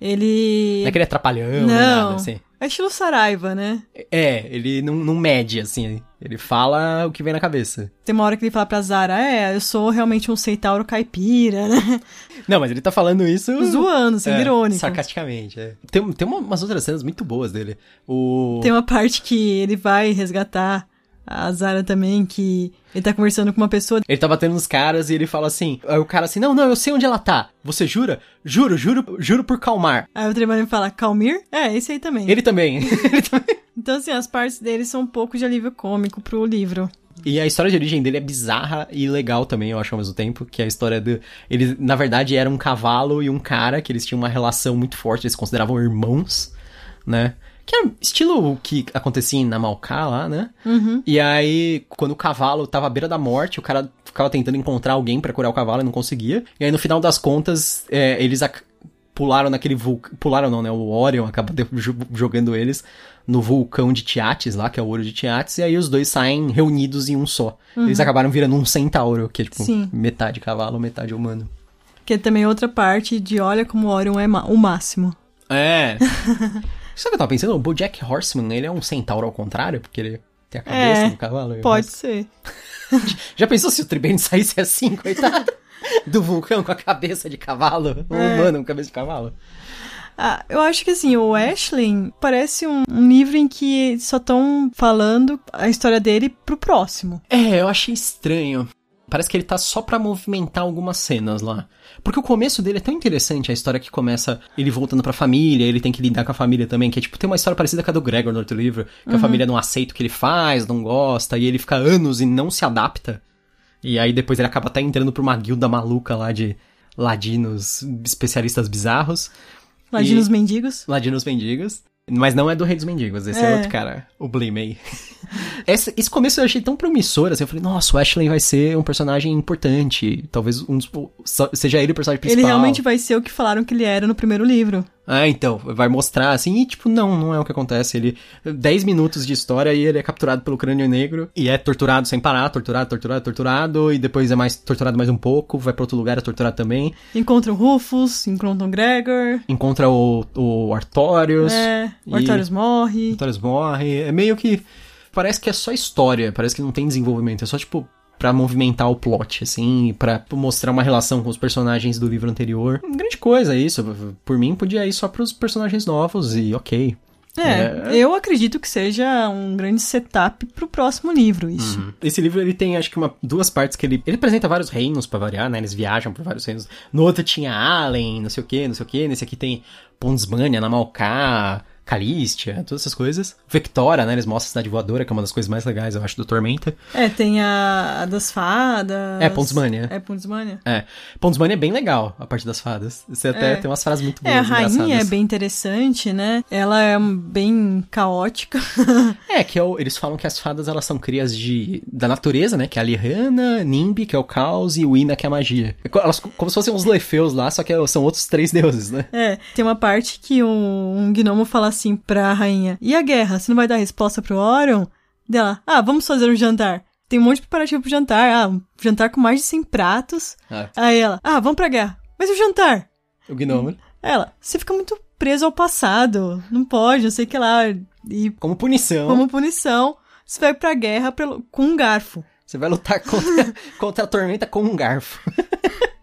[SPEAKER 2] Ele.
[SPEAKER 1] Não é que ele é trapalhão, nem
[SPEAKER 2] Não.
[SPEAKER 1] nada, assim.
[SPEAKER 2] É estilo Saraiva, né?
[SPEAKER 1] É, ele não, não mede, assim. Ele fala o que vem na cabeça.
[SPEAKER 2] Tem uma hora que ele fala pra Zara, é, eu sou realmente um centauro caipira, né?
[SPEAKER 1] Não, mas ele tá falando isso...
[SPEAKER 2] Zoando, sendo
[SPEAKER 1] é,
[SPEAKER 2] irônico.
[SPEAKER 1] Sarcasticamente, é. Tem, tem uma- umas outras cenas muito boas dele. O...
[SPEAKER 2] Tem uma parte que ele vai resgatar a Zara também, que ele tá conversando com uma pessoa.
[SPEAKER 1] Ele tá batendo nos caras e ele fala assim... Aí o cara assim, não, não, eu sei onde ela tá. Você jura? Juro, juro, juro por calmar.
[SPEAKER 2] Aí o Tremani fala, Calmir? É, esse aí também.
[SPEAKER 1] Ele também. ele também.
[SPEAKER 2] Então, assim, as partes dele são um pouco de alívio cômico pro livro.
[SPEAKER 1] E a história de origem dele é bizarra e legal também, eu acho, ao mesmo tempo. Que é a história do. Eles, na verdade, eram um cavalo e um cara, que eles tinham uma relação muito forte, eles se consideravam irmãos, né? Que é estilo o que acontecia em Namalcá lá, né? E aí, quando o cavalo tava à beira da morte, o cara ficava tentando encontrar alguém pra curar o cavalo e não conseguia. E aí, no final das contas, é, eles pularam naquele vulcão. Pularam não, né? O Orion acaba jogando eles no vulcão de Tiates lá, que é o olho de Tiates, e aí os dois saem reunidos em um só. Eles acabaram virando um centauro, que é tipo
[SPEAKER 2] Sim.
[SPEAKER 1] metade cavalo, metade humano.
[SPEAKER 2] Que é também outra parte de olha como o Orion é o máximo.
[SPEAKER 1] É. Sabe o que eu tava pensando? O Bojack Horseman, ele é um centauro ao contrário, porque ele tem a cabeça
[SPEAKER 2] É,
[SPEAKER 1] do cavalo. o
[SPEAKER 2] Pode
[SPEAKER 1] resto-
[SPEAKER 2] ser.
[SPEAKER 1] Já pensou se o Tribane saísse assim, coitado? Do vulcão com a cabeça de cavalo? Um
[SPEAKER 2] É.
[SPEAKER 1] humano com cabeça de cavalo?
[SPEAKER 2] Ah, eu acho que assim, o Ashley parece um, um livro em que só estão falando a história dele pro próximo.
[SPEAKER 1] É, eu achei estranho. Parece que ele tá só pra movimentar algumas cenas lá. Porque o começo dele é tão interessante, a história que começa ele voltando pra família, ele tem que lidar com a família também, que é tipo, tem uma história parecida com a do Gregor no outro livro, que
[SPEAKER 2] Uhum.
[SPEAKER 1] a família não aceita o que ele faz, não gosta, e ele fica anos e não se adapta. E aí depois ele acaba até entrando pra uma guilda maluca lá de ladinos especialistas bizarros.
[SPEAKER 2] Ladinos
[SPEAKER 1] E-
[SPEAKER 2] mendigos.
[SPEAKER 1] Ladinos mendigos. Mas não é do Rei dos Mendigos, esse é,
[SPEAKER 2] É.
[SPEAKER 1] outro cara, o Blamey. esse, esse começo eu achei tão promissor, assim, eu falei, nossa, o Ashley vai ser um personagem importante, talvez um dos, seja ele o personagem
[SPEAKER 2] Ele
[SPEAKER 1] principal.
[SPEAKER 2] realmente vai ser o que falaram que ele era no primeiro livro.
[SPEAKER 1] Ah, então, vai mostrar, assim, e tipo, não, não é o que acontece, ele, 10 minutos de história e ele é capturado pelo crânio negro, e é torturado sem parar, torturado, torturado, torturado, e depois é mais torturado mais um pouco, vai pra outro lugar, é torturado também,
[SPEAKER 2] Encontram Rufus, encontram Gregor.
[SPEAKER 1] encontra o, o Artorius,
[SPEAKER 2] É, o
[SPEAKER 1] e-
[SPEAKER 2] Artorius morre.
[SPEAKER 1] Artorius morre. É meio que. Parece que é só história, parece que não tem desenvolvimento. É só, tipo, pra movimentar o plot, assim, pra mostrar uma relação com os personagens do livro anterior. Grande coisa isso. Por mim, podia ir só pros personagens novos e ok.
[SPEAKER 2] É, eu acredito que seja um grande setup pro próximo livro, isso.
[SPEAKER 1] Esse livro, ele tem, acho que, uma, duas partes que ele... Ele apresenta vários reinos, pra variar, né? Eles viajam por vários reinos. No outro tinha Allen, não sei o que, não sei o que. Nesse aqui tem Ponsmania, Namalcá, Calistia, todas essas coisas. Vectora, né? Eles mostram a cidade voadora, que é uma das coisas mais legais, eu acho, do Tormenta.
[SPEAKER 2] É, tem a, a das fadas.
[SPEAKER 1] É, Pontsmania.
[SPEAKER 2] É, Pontsmania.
[SPEAKER 1] É. Ponsmania é bem legal, a parte das fadas. Você até
[SPEAKER 2] É.
[SPEAKER 1] tem umas frases muito boas,
[SPEAKER 2] É, a rainha é bem interessante, né? Ela é bem caótica.
[SPEAKER 1] É, que é o- eles falam que as fadas, elas são crias de, da natureza, né? Que é a Lihana, Nimbi, que é o caos, e o Ina, que é a magia. É Elas co- como se fossem uns Lefeus lá, só que são outros três deuses, né?
[SPEAKER 2] É, tem uma parte que um, um gnomo fala assim pra rainha: E a guerra? Você não vai dar resposta pro Orion? Dela: Ah, vamos fazer um jantar. Tem um monte de preparativo pro jantar. Ah, um jantar com mais de 100 pratos.
[SPEAKER 1] Ah,
[SPEAKER 2] Aí ela: Ah, vamos pra guerra. Mas e o jantar?
[SPEAKER 1] o Gnomo.
[SPEAKER 2] Ela: Você fica muito preso ao passado. Não pode, não sei o que lá. E
[SPEAKER 1] Como punição,
[SPEAKER 2] como punição, você vai pra guerra pelo- com um garfo.
[SPEAKER 1] você vai lutar contra, contra a tormenta com um garfo.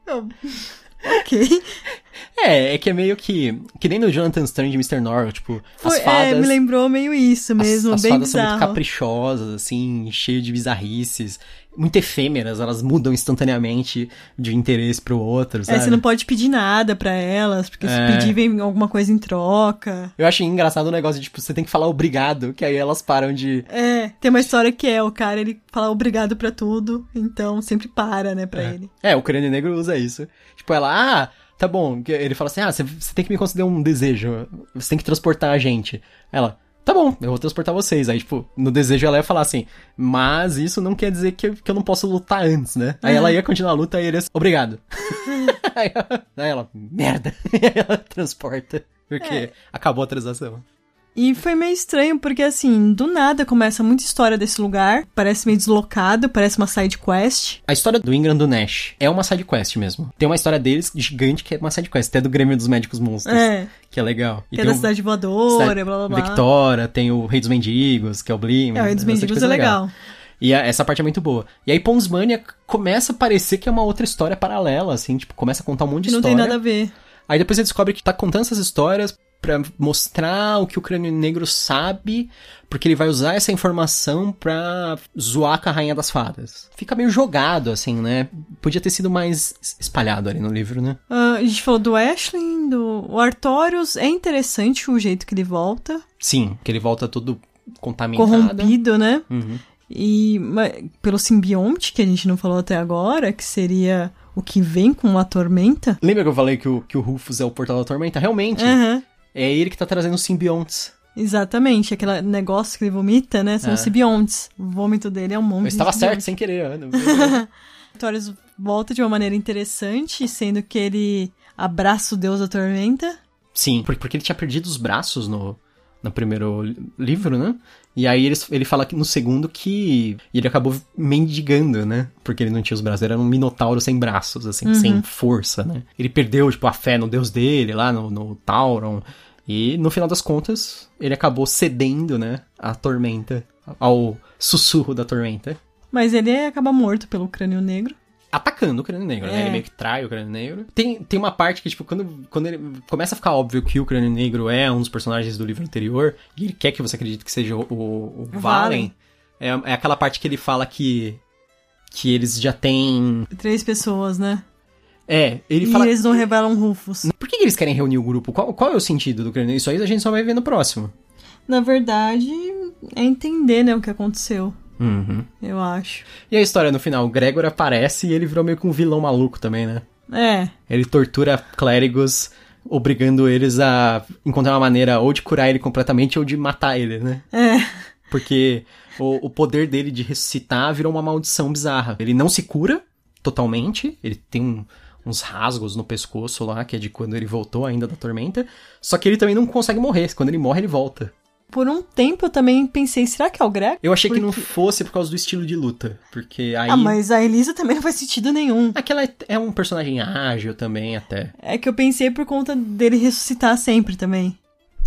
[SPEAKER 2] Ok.
[SPEAKER 1] É, é que é meio que. Que nem no Jonathan Strange e Mr. Norrell, tipo,
[SPEAKER 2] Foi,
[SPEAKER 1] as fadas.
[SPEAKER 2] é, me lembrou meio isso mesmo,
[SPEAKER 1] as, as
[SPEAKER 2] bem
[SPEAKER 1] fadas são muito
[SPEAKER 2] bizarro.
[SPEAKER 1] caprichosas, assim, cheio de bizarrices, muito efêmeras, elas mudam instantaneamente de um interesse pro outro,
[SPEAKER 2] É,
[SPEAKER 1] sabe?
[SPEAKER 2] você não pode pedir nada pra elas, porque se
[SPEAKER 1] É.
[SPEAKER 2] pedir vem alguma coisa em troca.
[SPEAKER 1] Eu achei engraçado o negócio de, tipo, você tem que falar obrigado, que aí elas param de...
[SPEAKER 2] É, tem uma história que é o cara, ele fala obrigado pra tudo, então sempre para, né, pra ele.
[SPEAKER 1] É, o crânio negro usa isso. Tipo, ela, ah, tá bom. Ele fala assim, ah, você, tem que me conceder um desejo, você tem que transportar a gente. Ela, tá bom, eu vou transportar vocês. Aí, tipo, no desejo ela ia falar assim, mas isso não quer dizer que eu, que eu não posso lutar antes, né? Aí
[SPEAKER 2] É.
[SPEAKER 1] ela ia continuar a luta e ele ia, obrigado. aí, ela, aí ela, merda. E aí ela transporta, porque
[SPEAKER 2] É.
[SPEAKER 1] acabou a transação.
[SPEAKER 2] E foi meio estranho, porque assim, do nada começa muita história desse lugar, parece meio deslocado, parece uma side quest.
[SPEAKER 1] A história do Ingram do Nash é uma side quest mesmo. Tem uma história deles gigante que é uma side quest, até do Grêmio dos Médicos Monstros,
[SPEAKER 2] É,
[SPEAKER 1] que é legal. E
[SPEAKER 2] que é da
[SPEAKER 1] o-
[SPEAKER 2] cidade voadora,
[SPEAKER 1] Cidade-
[SPEAKER 2] blá blá blá.
[SPEAKER 1] Victoria, tem o Rei dos Mendigos, que é o Blim.
[SPEAKER 2] É, o Rei dos Mendigos é legal.
[SPEAKER 1] E a- essa parte é muito boa. E aí Ponsmania começa a parecer que é uma outra história paralela, assim, tipo, começa a contar um monte de
[SPEAKER 2] Que não
[SPEAKER 1] história.
[SPEAKER 2] tem nada a ver.
[SPEAKER 1] Aí depois você descobre que tá contando essas histórias pra mostrar o que o crânio negro sabe, porque ele vai usar essa informação pra zoar com a rainha das fadas. Fica meio jogado, assim, né? Podia ter sido mais espalhado ali no livro, né?
[SPEAKER 2] Ah, a gente falou do Ashley, do o Artorius. É interessante o jeito que ele volta.
[SPEAKER 1] Sim, que ele volta todo contaminado.
[SPEAKER 2] Corrompido, né?
[SPEAKER 1] Uhum.
[SPEAKER 2] E pelo simbionte, que a gente não falou até agora, que seria o que vem com a tormenta.
[SPEAKER 1] Lembra que eu falei que o, que o Rufus é o portal da tormenta? Realmente,
[SPEAKER 2] Aham.
[SPEAKER 1] É ele que tá trazendo os simbiontes.
[SPEAKER 2] Exatamente, aquele negócio que ele vomita, né? São
[SPEAKER 1] É.
[SPEAKER 2] os simbiontes. O vômito dele é um monte
[SPEAKER 1] Eu
[SPEAKER 2] de
[SPEAKER 1] estava certo, sem querer. Ana.
[SPEAKER 2] Artorius volta de uma maneira interessante, sendo que ele abraça o deus da tormenta.
[SPEAKER 1] Sim, porque, ele tinha perdido os braços no, no primeiro li- livro, né? E aí ele, ele fala que no segundo que ele acabou mendigando, né? Porque ele não tinha os braços, ele era um minotauro sem braços, assim, sem força, né? Ele perdeu, tipo, a fé no deus dele lá, no, no Tauron. E no final das contas, ele acabou cedendo, né? À tormenta, ao sussurro da tormenta.
[SPEAKER 2] Mas ele acaba morto pelo crânio negro.
[SPEAKER 1] Atacando o Crânio Negro, né?
[SPEAKER 2] É.
[SPEAKER 1] Ele meio que trai o Crânio Negro. Tem, tem uma parte que, tipo, quando, quando ele começa a ficar óbvio que o Crânio Negro é um dos personagens do livro anterior, e ele quer que você acredite que seja o, o, o Valen, é, é aquela parte que ele fala que que eles já têm...
[SPEAKER 2] Três pessoas, né?
[SPEAKER 1] É, ele
[SPEAKER 2] e
[SPEAKER 1] fala...
[SPEAKER 2] eles não revelam Rufus.
[SPEAKER 1] Por que que eles querem reunir o grupo? Qual, qual é o sentido do Crânio Negro? Isso aí a gente só vai ver no próximo.
[SPEAKER 2] Na verdade, é entender, né, o que aconteceu.
[SPEAKER 1] Uhum.
[SPEAKER 2] Eu acho.
[SPEAKER 1] E a história no final? O Gregor aparece e ele virou meio que um vilão maluco também, né?
[SPEAKER 2] É.
[SPEAKER 1] Ele tortura clérigos, obrigando eles a encontrar uma maneira ou de curar ele completamente ou de matar ele, né?
[SPEAKER 2] É.
[SPEAKER 1] Porque o, o poder dele de ressuscitar virou uma maldição bizarra. Ele não se cura totalmente, ele tem um- uns rasgos no pescoço lá, que é de quando ele voltou ainda da tormenta. Só que ele também não consegue morrer. Quando ele morre, ele volta.
[SPEAKER 2] Por um tempo eu também pensei, será que é o Greg?
[SPEAKER 1] Eu achei que não
[SPEAKER 2] Porque-
[SPEAKER 1] fosse por causa do estilo de luta. Porque aí.
[SPEAKER 2] Ah, mas a Elisa também não faz sentido nenhum.
[SPEAKER 1] Aquela é- é um personagem ágil também, até.
[SPEAKER 2] É que eu pensei por conta dele ressuscitar sempre também.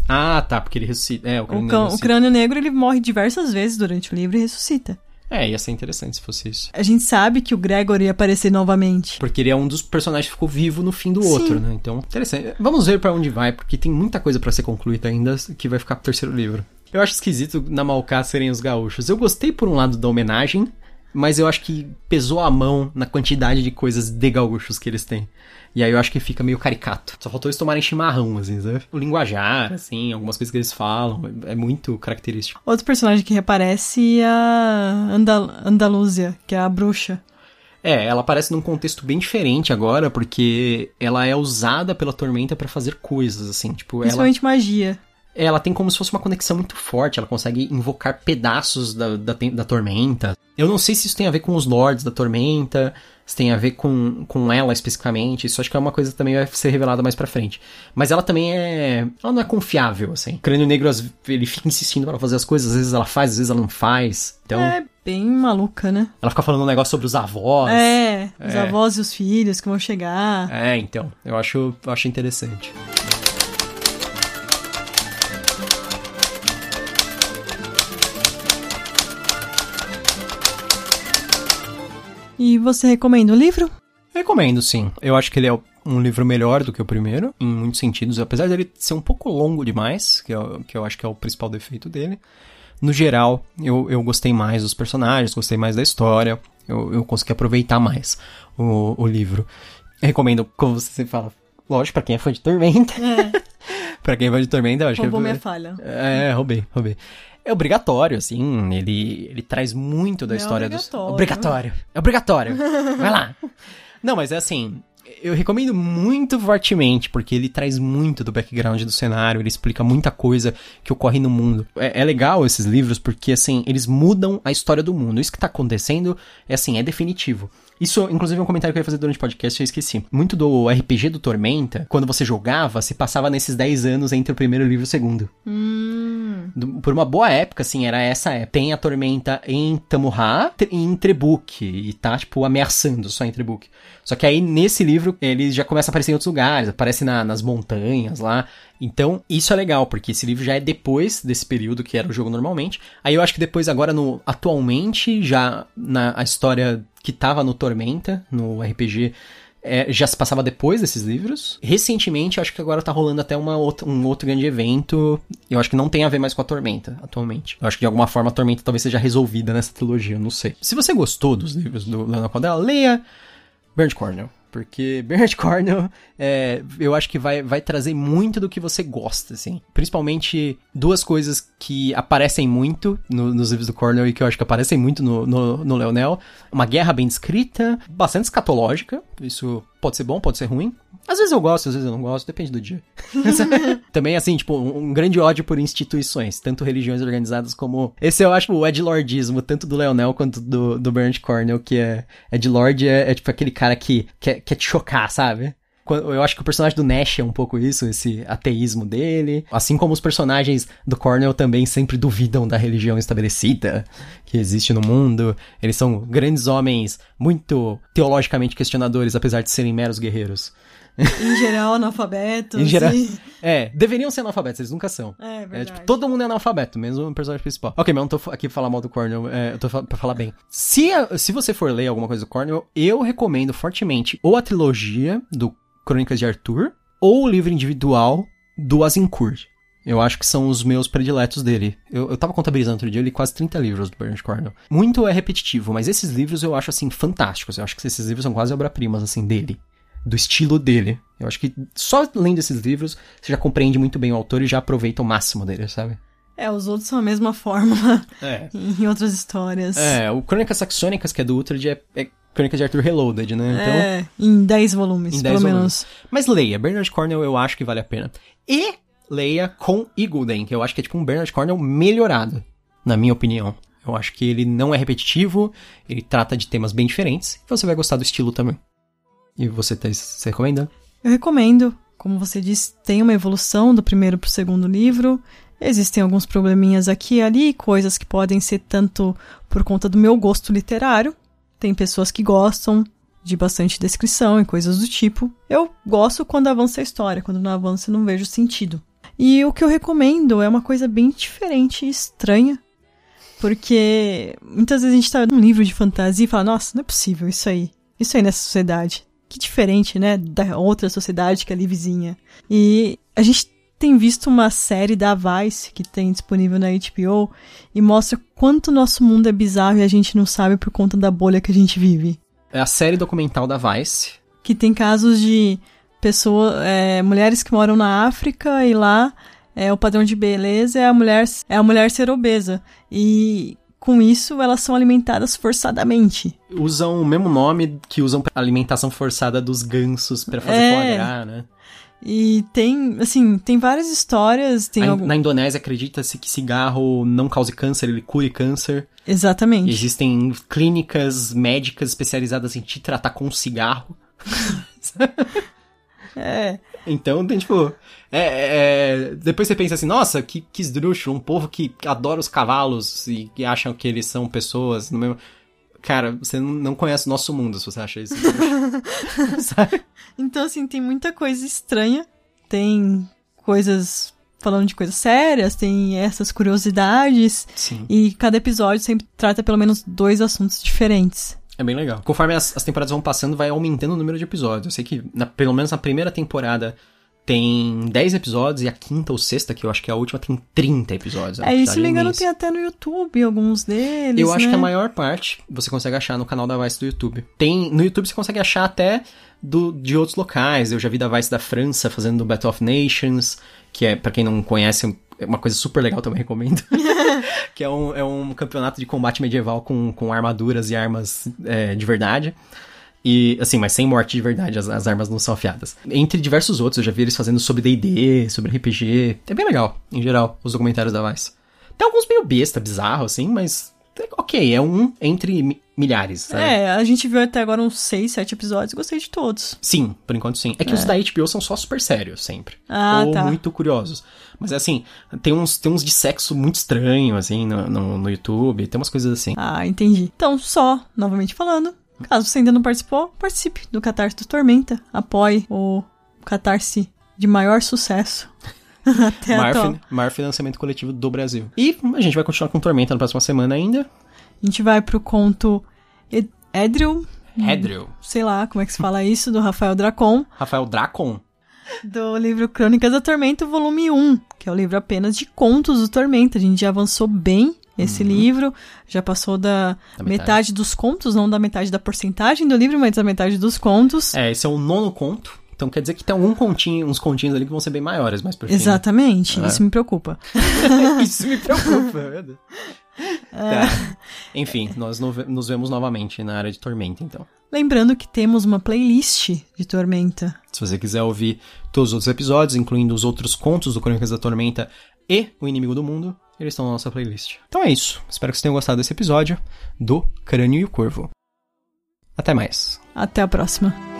[SPEAKER 1] Ah, tá, porque ele ressuscita. É, o
[SPEAKER 2] O,
[SPEAKER 1] crânio
[SPEAKER 2] cão- o
[SPEAKER 1] ressuscita.
[SPEAKER 2] crânio negro ele morre diversas vezes durante o livro e ressuscita.
[SPEAKER 1] É, ia ser interessante se fosse isso.
[SPEAKER 2] A gente sabe que o Gregor ia aparecer novamente.
[SPEAKER 1] Porque ele é um dos personagens que ficou vivo no fim do
[SPEAKER 2] Sim.
[SPEAKER 1] outro, né? Então, interessante. Vamos ver pra onde vai, porque tem muita coisa pra ser concluída ainda que vai ficar pro terceiro livro. Eu acho esquisito na Malká serem os gaúchos. Eu gostei por um lado da homenagem, mas eu acho que pesou a mão na quantidade de coisas de gaúchos que eles têm. E aí eu acho que fica meio caricato. Só faltou eles tomarem chimarrão, assim, sabe? O linguajar, assim, algumas coisas que eles falam, é muito característico.
[SPEAKER 2] Outro personagem que reaparece é a Andal Andalúzia, que é a bruxa.
[SPEAKER 1] É, ela aparece num contexto bem diferente agora, porque ela é usada pela Tormenta pra fazer coisas, assim, tipo, ela,
[SPEAKER 2] Principalmente magia.
[SPEAKER 1] Ela tem como se fosse uma conexão muito forte, ela consegue invocar pedaços da, da, da Tormenta. Eu não sei se isso tem a ver com os Lords da Tormenta, se tem a ver com, com ela especificamente, isso acho que é uma coisa que também vai ser revelada mais pra frente. Mas ela também é... ela não é confiável, assim. O Crânio Negro, ele fica insistindo pra fazer as coisas, às vezes ela faz, às vezes ela não faz. Então,
[SPEAKER 2] É bem maluca, né?
[SPEAKER 1] ela fica falando um negócio sobre os avós.
[SPEAKER 2] É, os
[SPEAKER 1] É.
[SPEAKER 2] avós e os filhos que vão chegar.
[SPEAKER 1] É, então. Eu acho, eu acho interessante.
[SPEAKER 2] E você recomenda o livro?
[SPEAKER 1] Recomendo, sim. Eu acho que ele é um livro melhor do que o primeiro, em muitos sentidos. Apesar dele ser um pouco longo demais, que eu, que eu acho que é o principal defeito dele. No geral, eu, eu gostei mais dos personagens, gostei mais da história. Eu, eu consegui aproveitar mais o, o livro. Recomendo, como você fala, lógico, pra quem é fã de Tormenta. pra quem é fã de Tormenta, eu acho
[SPEAKER 2] Roubou
[SPEAKER 1] que...
[SPEAKER 2] minha falha.
[SPEAKER 1] É, roubei, roubei. É obrigatório, assim, ele, ele traz muito da
[SPEAKER 2] Não é
[SPEAKER 1] história dos...
[SPEAKER 2] obrigatório.
[SPEAKER 1] Obrigatório. É obrigatório. Vai lá. Não, mas é assim, eu recomendo muito fortemente, porque ele traz muito do background do cenário, ele explica muita coisa que ocorre no mundo. É, é legal esses livros porque, assim, eles mudam a história do mundo. Isso que tá acontecendo, é assim, é definitivo. Isso, inclusive, é um comentário que eu ia fazer durante o podcast, eu esqueci. Muito do RPG do Tormenta, quando você jogava, se passava nesses 10 anos entre o primeiro livro e o segundo.
[SPEAKER 2] Hum.
[SPEAKER 1] Por uma boa época, assim, era essa época. Tem a tormenta em Tamurra e em Trebuk, e tá, tipo, ameaçando só em Trebuk. Só que aí, nesse livro, ele já começa a aparecer em outros lugares, aparece na- nas montanhas lá. Então, isso é legal, porque esse livro já é depois desse período que era o jogo normalmente. Aí eu acho que depois, agora, no atualmente, já na a história que tava no Tormenta, no RPG, é, já se passava depois desses livros. Recentemente, acho que agora tá rolando até outra, um outro grande evento. Eu acho que não tem a ver mais com a Tormenta, atualmente. Eu acho que de alguma forma a Tormenta talvez seja resolvida nessa trilogia, eu não sei. Se você gostou dos livros do Leonardo Caldela, leia Bernd Cornell. Porque Bernd Cornell, é, eu acho que vai, vai trazer muito do que você gosta, assim. Principalmente duas coisas que aparecem muito no- nos livros do Cornell e que eu acho que aparecem muito no, no, no Leonel. Uma guerra bem descrita, bastante escatológica. Isso pode ser bom, pode ser ruim. Às vezes eu gosto, às vezes eu não gosto, depende do dia. Também, assim, tipo, um, grande ódio por instituições, tanto religiões organizadas como. Esse eu acho o Edlordismo, tanto do Leonel quanto do, do Bernd Cornell, que é. Edlord é, é tipo aquele cara que quer, quer te chocar, sabe? Eu acho que o personagem do Nash é um pouco isso, esse ateísmo dele. Assim como os personagens do Cornell também sempre duvidam da religião estabelecida que existe no mundo. Eles são grandes homens muito teologicamente questionadores, apesar de serem meros guerreiros.
[SPEAKER 2] Em geral, analfabetos.
[SPEAKER 1] Em geral.
[SPEAKER 2] e-
[SPEAKER 1] É, deveriam ser analfabetos, eles nunca são.
[SPEAKER 2] É,
[SPEAKER 1] É,
[SPEAKER 2] verdade.
[SPEAKER 1] tipo, todo mundo é analfabeto, mesmo o personagem principal. Ok, mas eu não tô aqui pra falar mal do Cornell, é, eu tô pra falar bem. Se, a- se você for ler alguma coisa do Cornell, eu recomendo fortemente ou a trilogia do Crônicas de Arthur, ou o livro individual do Azincourt. Eu acho que são os meus prediletos dele. Eu, eu tava contabilizando outro dia, eu li quase 30 livros do Bernard Cornell. Muito é repetitivo, mas esses livros eu acho, assim, fantásticos. Eu acho que esses livros são quase obra-primas, assim, dele. Do estilo dele. Eu acho que só lendo esses livros, você já compreende muito bem o autor e já aproveita o máximo dele, sabe?
[SPEAKER 2] É, os outros são a mesma fórmula
[SPEAKER 1] É.
[SPEAKER 2] em outras histórias.
[SPEAKER 1] É, o Crônicas Saxônicas, que é do Uhtred, é, é Crônicas de Arthur Reloaded, né? Então,
[SPEAKER 2] É, em 10 volumes,
[SPEAKER 1] Em 10
[SPEAKER 2] pelo
[SPEAKER 1] volumes.
[SPEAKER 2] menos.
[SPEAKER 1] Mas leia, Bernard Cornell eu acho que vale a pena. E leia com Eagleden, que eu acho que é tipo um Bernard Cornell melhorado, na minha opinião. Eu acho que ele não é repetitivo, ele trata de temas bem diferentes, e você vai gostar do estilo também. E você, tá, você recomenda?
[SPEAKER 2] Eu recomendo. Como você disse, tem uma evolução do primeiro pro segundo livro. Existem alguns probleminhas aqui e ali, coisas que podem ser tanto por conta do meu gosto literário. Tem pessoas que gostam de bastante descrição e coisas do tipo. Eu gosto quando avança a história, quando não avança eu não vejo sentido. E o que eu recomendo é uma coisa bem diferente e estranha. Porque muitas vezes a gente tá num livro de fantasia e fala, nossa, não é possível isso aí. Isso aí nessa sociedade. Que diferente, né? Da outra sociedade que é ali vizinha. E a gente tem visto uma série da Vice que tem disponível na HBO e mostra quanto nosso mundo é bizarro e a gente não sabe por conta da bolha que a gente vive.
[SPEAKER 1] É a série documental da Vice.
[SPEAKER 2] Que tem casos de pessoas, é, mulheres que moram na África e lá é, o padrão de beleza é a mulher é a mulher ser obesa e com isso elas são alimentadas forçadamente.
[SPEAKER 1] Usam o mesmo nome que usam pra alimentação forçada dos gansos pra fazer
[SPEAKER 2] É.
[SPEAKER 1] né?
[SPEAKER 2] E tem, assim, tem várias histórias, tem algum...
[SPEAKER 1] Na Indonésia acredita-se que cigarro não cause câncer, ele cure câncer.
[SPEAKER 2] Exatamente.
[SPEAKER 1] Existem clínicas médicas especializadas em te tratar com cigarro.
[SPEAKER 2] É,
[SPEAKER 1] Então, tem, tipo. é- é- depois você pensa assim, nossa, que, que esdrúxulo, um povo que adora os cavalos e que acham que eles são pessoas no mesmo. Cara, você não- conhece o nosso mundo se você acha isso. Sabe?
[SPEAKER 2] Então, assim, tem muita coisa estranha. Tem coisas falando de coisas sérias, tem essas curiosidades.
[SPEAKER 1] Sim.
[SPEAKER 2] E cada episódio sempre trata pelo menos dois assuntos diferentes.
[SPEAKER 1] É bem legal. Conforme as, as temporadas vão passando, vai aumentando o número de episódios. Eu sei que, na- pelo menos na primeira temporada, tem 10 episódios, e a quinta ou sexta, que eu acho que é a última, tem 30 episódios. É uma
[SPEAKER 2] Aí, se me engano, tem até no YouTube alguns deles.
[SPEAKER 1] Eu acho
[SPEAKER 2] né?
[SPEAKER 1] que a maior parte você consegue achar no canal da Vice do YouTube. Tem no YouTube você consegue achar até do, de outros locais. Eu já vi da Vice da França fazendo o Battle of Nations, que é pra quem não conhece é uma coisa super legal também recomendo. que é um, é um campeonato de combate medieval com, com armaduras e armas é, de verdade. E, assim, mas sem morte de verdade, as, as armas não são afiadas. Entre diversos outros, eu já vi eles fazendo sobre D&D, sobre RPG. É bem legal, em geral, os documentários da Vice. Tem alguns meio besta, bizarro, assim, mas... é Ok, é um entre mi- milhares, sabe?
[SPEAKER 2] É, a gente viu até agora uns seis, sete episódios. Gostei de todos.
[SPEAKER 1] Sim, por enquanto sim. É que os da HBO são só super sérios, sempre.
[SPEAKER 2] Ah,
[SPEAKER 1] Ou
[SPEAKER 2] tá.
[SPEAKER 1] muito curiosos. Mas assim, tem uns, tem uns de sexo muito estranho, assim, no, no, no YouTube. Tem umas coisas assim.
[SPEAKER 2] Ah, entendi. Então, só, novamente falando, caso você ainda não participou, participe do Catarse do Tormenta. Apoie o Catarse de maior sucesso. Até
[SPEAKER 1] maior,
[SPEAKER 2] atual.
[SPEAKER 1] maior financiamento coletivo do Brasil. E a gente vai continuar com Tormenta na próxima semana ainda.
[SPEAKER 2] A gente vai pro conto Ed- Edril,
[SPEAKER 1] Hedriel.
[SPEAKER 2] sei lá como é que se fala isso, do Rafael Dracon,
[SPEAKER 1] Rafael Dracon.
[SPEAKER 2] Do livro Crônicas da Tormenta, volume 1, que é o livro apenas de contos do Tormenta. A gente já avançou bem esse livro, já passou da,
[SPEAKER 1] Uhum. Da
[SPEAKER 2] metade.
[SPEAKER 1] metade.
[SPEAKER 2] dos contos, não da metade da porcentagem do livro, mas da metade dos contos.
[SPEAKER 1] É, esse é o nono conto. Então quer dizer que tem algum continho, uns continhos ali que vão ser bem maiores, mas por fim.
[SPEAKER 2] Exatamente,
[SPEAKER 1] É.
[SPEAKER 2] isso me preocupa.
[SPEAKER 1] Isso me preocupa, meu Deus. Tá. Enfim, nós no- nos vemos novamente na área de Tormenta, então.
[SPEAKER 2] Lembrando que temos uma playlist de Tormenta.
[SPEAKER 1] Se você quiser ouvir todos os outros episódios, incluindo os outros contos do Crônicas da Tormenta e O Inimigo do Mundo, eles estão na nossa playlist. Então é isso. Espero que vocês tenham gostado desse episódio do Crânio e o Corvo. Até mais.
[SPEAKER 2] Até a próxima.